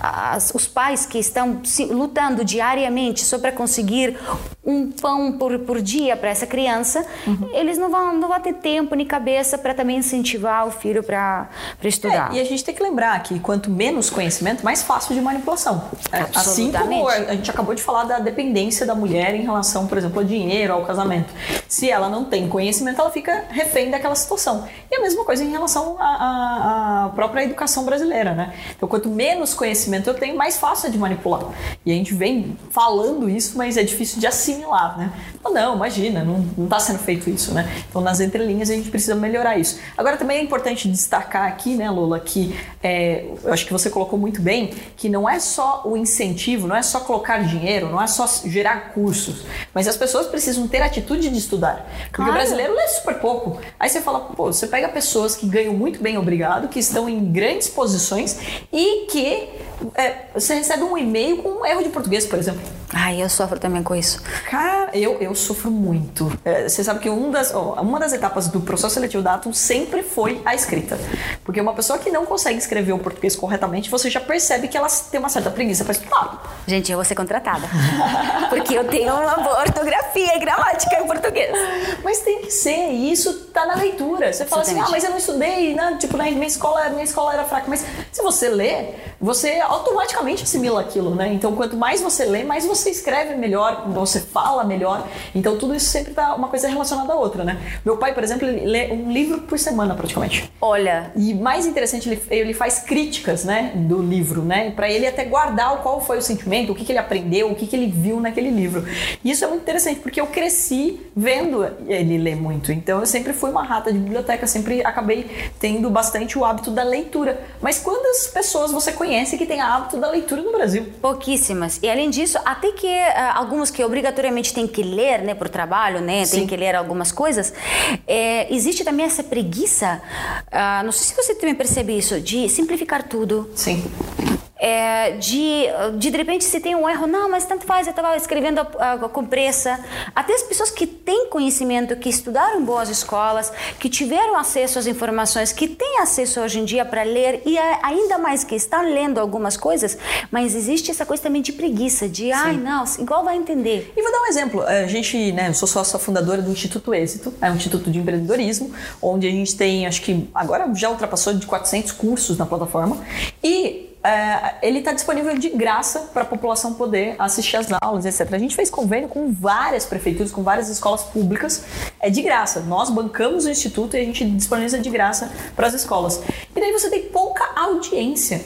as- os pais que estão se- lutando diariamente só para conseguir um pão por, por dia para essa criança, eles não vão, não vão ter tempo nem cabeça para também incentivar o filho para estudar. É, e a gente tem que lembrar que quanto menos conhecimento, mais fácil de manipulação. É, assim como a gente acabou de falar da dependência da mulher em relação, por exemplo, ao dinheiro, ao casamento. Se ela não tem conhecimento, ela fica refém daquela situação. E a mesma coisa em relação à, própria educação brasileira, né? Então, quanto menos conhecimento eu tenho, mais fácil é de manipular. E a gente vem falando isso, mas é difícil de assimilar, né? Não, não imagina, não, não tá sendo feito isso, né? Então, nas entrelinhas, a gente precisa melhorar isso. Agora, também é importante destacar aqui, né, Lola, que é, eu acho que você colocou muito bem, que não é só o incentivo, não é só colocar dinheiro, não é só gerar cursos, mas as pessoas precisam ter atitude de estudar. Porque Claro. o brasileiro lê super pouco. Aí você fala, pô, você pega pega pessoas que ganham muito bem, obrigado, que estão em grandes posições e que é, você recebe um e-mail com um erro de português, por exemplo. Ai, eu sofro também com isso. Cara, eu, eu sofro muito. É, você sabe que um das, ó, uma das etapas do processo seletivo da Atom sempre foi a escrita. Porque uma pessoa que não consegue escrever o português corretamente, você já percebe que ela tem uma certa preguiça para estudar. Gente, eu vou ser contratada. (laughs) Porque eu tenho uma boa ortografia e gramática em português. Mas tem que ser, e isso tá na leitura. Você fala assim, ah, mas eu não estudei, né? tipo, na minha escola, minha escola era fraca. Mas se você lê, você automaticamente assimila aquilo, né? Então, quanto mais você lê, mais você escreve melhor, você fala melhor. Então, tudo isso sempre tá uma coisa relacionada à outra, né? Meu pai, por exemplo, ele lê um livro por semana, praticamente. Olha. E mais interessante, ele, ele faz críticas, né, do livro, né? Para ele até guardar qual foi o sentimento, o que, que ele aprendeu, o que, que ele viu naquele livro. E isso é muito interessante, porque eu cresci vendo ele ler muito. Então, eu sempre fui uma rata de biblioteca, sempre acabei tendo bastante o hábito da leitura. Mas quantas pessoas você conhece que tem hábito da leitura no Brasil? Pouquíssimas. E além disso, até que uh, alguns que obrigatoriamente têm que ler, né, por trabalho, né, tem que ler algumas coisas, é, existe também essa preguiça, uh, não sei se você também percebe isso, de simplificar tudo. Sim é, de, de de repente se tem um erro, não, mas tanto faz, eu estava escrevendo a, a, com pressa. Até as pessoas que têm conhecimento, que estudaram boas escolas, que tiveram acesso às informações, que têm acesso hoje em dia para ler e ainda mais que estão lendo algumas coisas, mas existe essa coisa também de preguiça, de Sim. ai, não, igual vai entender. E vou dar um exemplo. A gente, né, eu sou sócia fundadora do Instituto Êxito, é um instituto de empreendedorismo, onde a gente tem, acho que agora já ultrapassou de 400 cursos na plataforma. E é, ele está disponível de graça para a população poder assistir às aulas, etc. A gente fez convênio com várias prefeituras, com várias escolas públicas, é de graça. Nós bancamos o instituto e a gente disponibiliza de graça para as escolas. E daí você tem pouca audiência.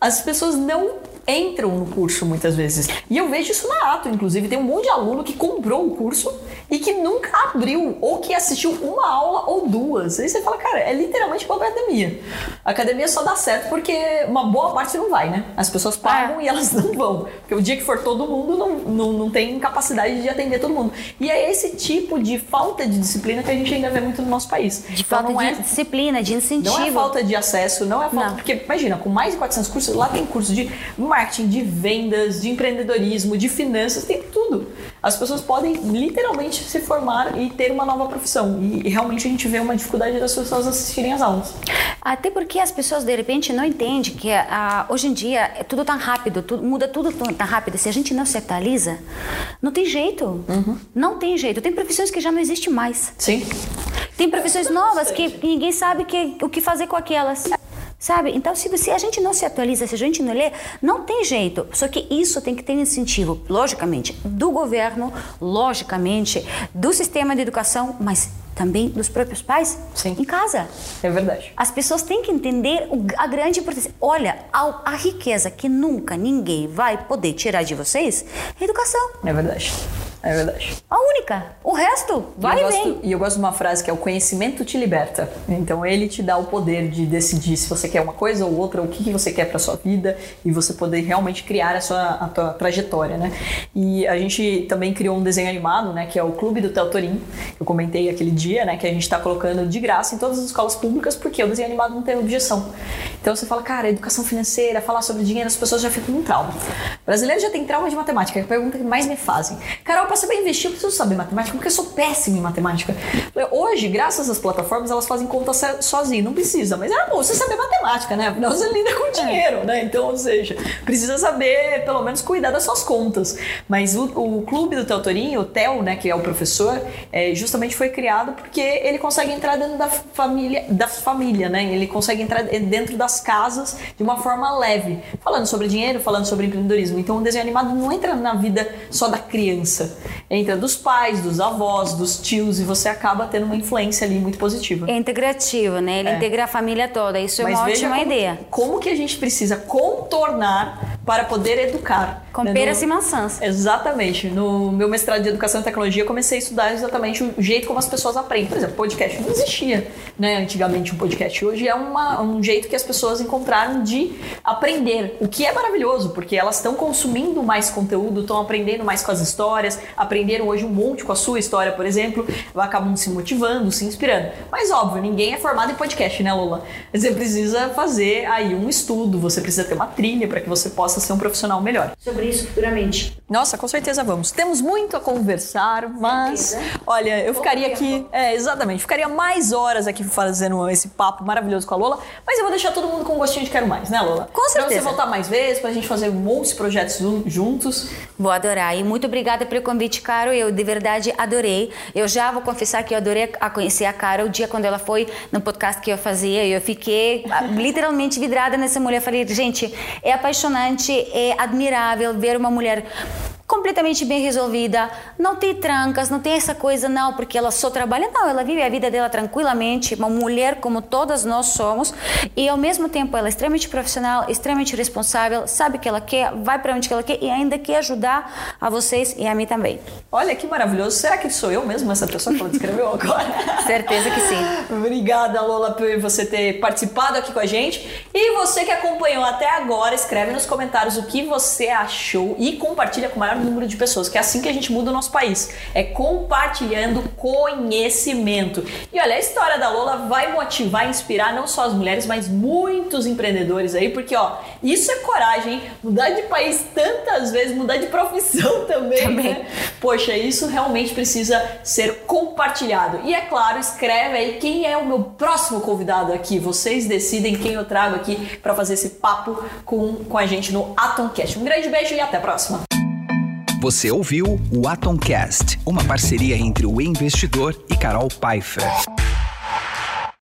As pessoas não entram no curso muitas vezes. E eu vejo isso na ato, inclusive. Tem um monte de aluno que comprou o curso e que nunca abriu ou que assistiu uma aula ou duas. Aí você fala, cara, é literalmente uma academia. A academia só dá certo porque uma boa parte não vai, né? As pessoas pagam é. e elas (laughs) não vão. Porque o dia que for todo mundo, não, não, não tem capacidade de atender todo mundo. E é esse tipo de falta de disciplina que a gente ainda vê muito no nosso país. De então, falta de é, disciplina, de incentivo. Não é falta de acesso, não é falta. Não. Porque, imagina, com mais de 400 cursos, lá tem curso de marketing, de vendas, de empreendedorismo, de finanças, tem tudo. As pessoas podem literalmente se formar e ter uma nova profissão. E realmente a gente vê uma dificuldade das pessoas assistirem às aulas. Até porque as pessoas de repente não entendem que uh, hoje em dia é tudo tão rápido, tudo, muda tudo tão rápido. Se a gente não se atualiza, não tem jeito. Uhum. Não tem jeito. Tem profissões que já não existem mais. Sim. Tem profissões novas que ninguém sabe que, o que fazer com aquelas. Sabe? Então, se, se a gente não se atualiza, se a gente não lê, não tem jeito. Só que isso tem que ter incentivo, logicamente, do governo, logicamente, do sistema de educação, mas também dos próprios pais Sim. em casa. É verdade. As pessoas têm que entender a grande importância. Olha, a, a riqueza que nunca ninguém vai poder tirar de vocês é educação. É verdade. É verdade. A única. O resto vai e, gosto, vem. E eu gosto de uma frase que é o conhecimento te liberta. Então ele te dá o poder de decidir se você quer uma coisa ou outra, o que, que você quer para sua vida e você poder realmente criar a sua a tua trajetória, né? E a gente também criou um desenho animado, né, que é o Clube do Teltorim. Eu comentei aquele dia, né, que a gente está colocando de graça em todas as escolas públicas porque o desenho animado não tem objeção. Então você fala, cara, educação financeira, falar sobre dinheiro, as pessoas já ficam com trauma. O brasileiro já tem trauma de matemática, é a pergunta que mais me fazem. Carol, para saber investir, eu preciso saber matemática, porque eu sou péssima em matemática. Hoje, graças às plataformas, elas fazem conta sozinho, não precisa. Mas é bom você saber matemática, né? Afinal, você lida com dinheiro, né? Então, ou seja, precisa saber, pelo menos, cuidar das suas contas. Mas o, o clube do Teutorinho, o Theo, né, que é o professor, é, justamente foi criado porque ele consegue entrar dentro da família, da família, né? Ele consegue entrar dentro das casas de uma forma leve, falando sobre dinheiro, falando sobre empreendedorismo. Então, o desenho animado não entra na vida só da criança entra dos pais, dos avós, dos tios e você acaba tendo uma influência ali muito positiva. É integrativo, né? Ele é. integra a família toda. Isso é Mas uma ótima como, ideia. Como que a gente precisa contornar para poder educar? Com é peras no... e maçãs. Exatamente. No meu mestrado de Educação e Tecnologia, eu comecei a estudar exatamente o jeito como as pessoas aprendem. Por exemplo, podcast não existia, né? Antigamente um podcast. Hoje é uma, um jeito que as pessoas encontraram de aprender, o que é maravilhoso, porque elas estão consumindo mais conteúdo, estão aprendendo mais com as histórias, aprenderam hoje um monte com a sua história, por exemplo, acabam se motivando, se inspirando. Mas óbvio, ninguém é formado em podcast, né, Lola? Você precisa fazer aí um estudo, você precisa ter uma trilha para que você possa ser um profissional melhor. Sobre isso futuramente. Nossa, com certeza vamos. Temos muito a conversar, mas olha, eu ficaria aqui, é, exatamente, ficaria mais horas aqui fazendo esse papo maravilhoso com a Lola, mas eu vou deixar todo mundo com um gostinho de quero mais, né, Lola? Com certeza. Pra você voltar mais vezes, pra gente fazer um monte de projetos juntos. Vou adorar. E muito obrigada pelo convite, Caro. Eu de verdade adorei. Eu já vou confessar que eu adorei a conhecer a Caro o dia quando ela foi no podcast que eu fazia. Eu fiquei ah, literalmente vidrada nessa mulher. Falei, gente, é apaixonante, é admirável ver uma mulher completamente bem resolvida, não tem trancas, não tem essa coisa, não, porque ela só trabalha, não, ela vive a vida dela tranquilamente, uma mulher como todas nós somos, e ao mesmo tempo ela é extremamente profissional, extremamente responsável, sabe o que ela quer, vai para onde ela quer e ainda quer ajudar a vocês e a mim também. Olha que maravilhoso, será que sou eu mesmo essa pessoa que ela descreveu (laughs) agora? Certeza que sim. Obrigada, Lola, por você ter participado aqui com a gente, e você que acompanhou até agora, escreve nos comentários o que você achou e compartilha com o maior número de pessoas, que é assim que a gente muda o nosso país. É compartilhando conhecimento. E olha, a história da Lola vai motivar, inspirar não só as mulheres, mas muitos empreendedores aí, porque ó, isso é coragem, hein? Mudar de país tantas vezes, mudar de profissão também, (laughs) também. né? Poxa, isso realmente precisa ser compartilhado. E é claro, escreve aí quem é o meu próximo convidado aqui. Vocês decidem quem eu trago aqui para fazer esse papo com, com a gente no Atomcast. Um grande beijo e até a próxima. Você ouviu o Atomcast, uma parceria entre o investidor e Carol Pfeiffer.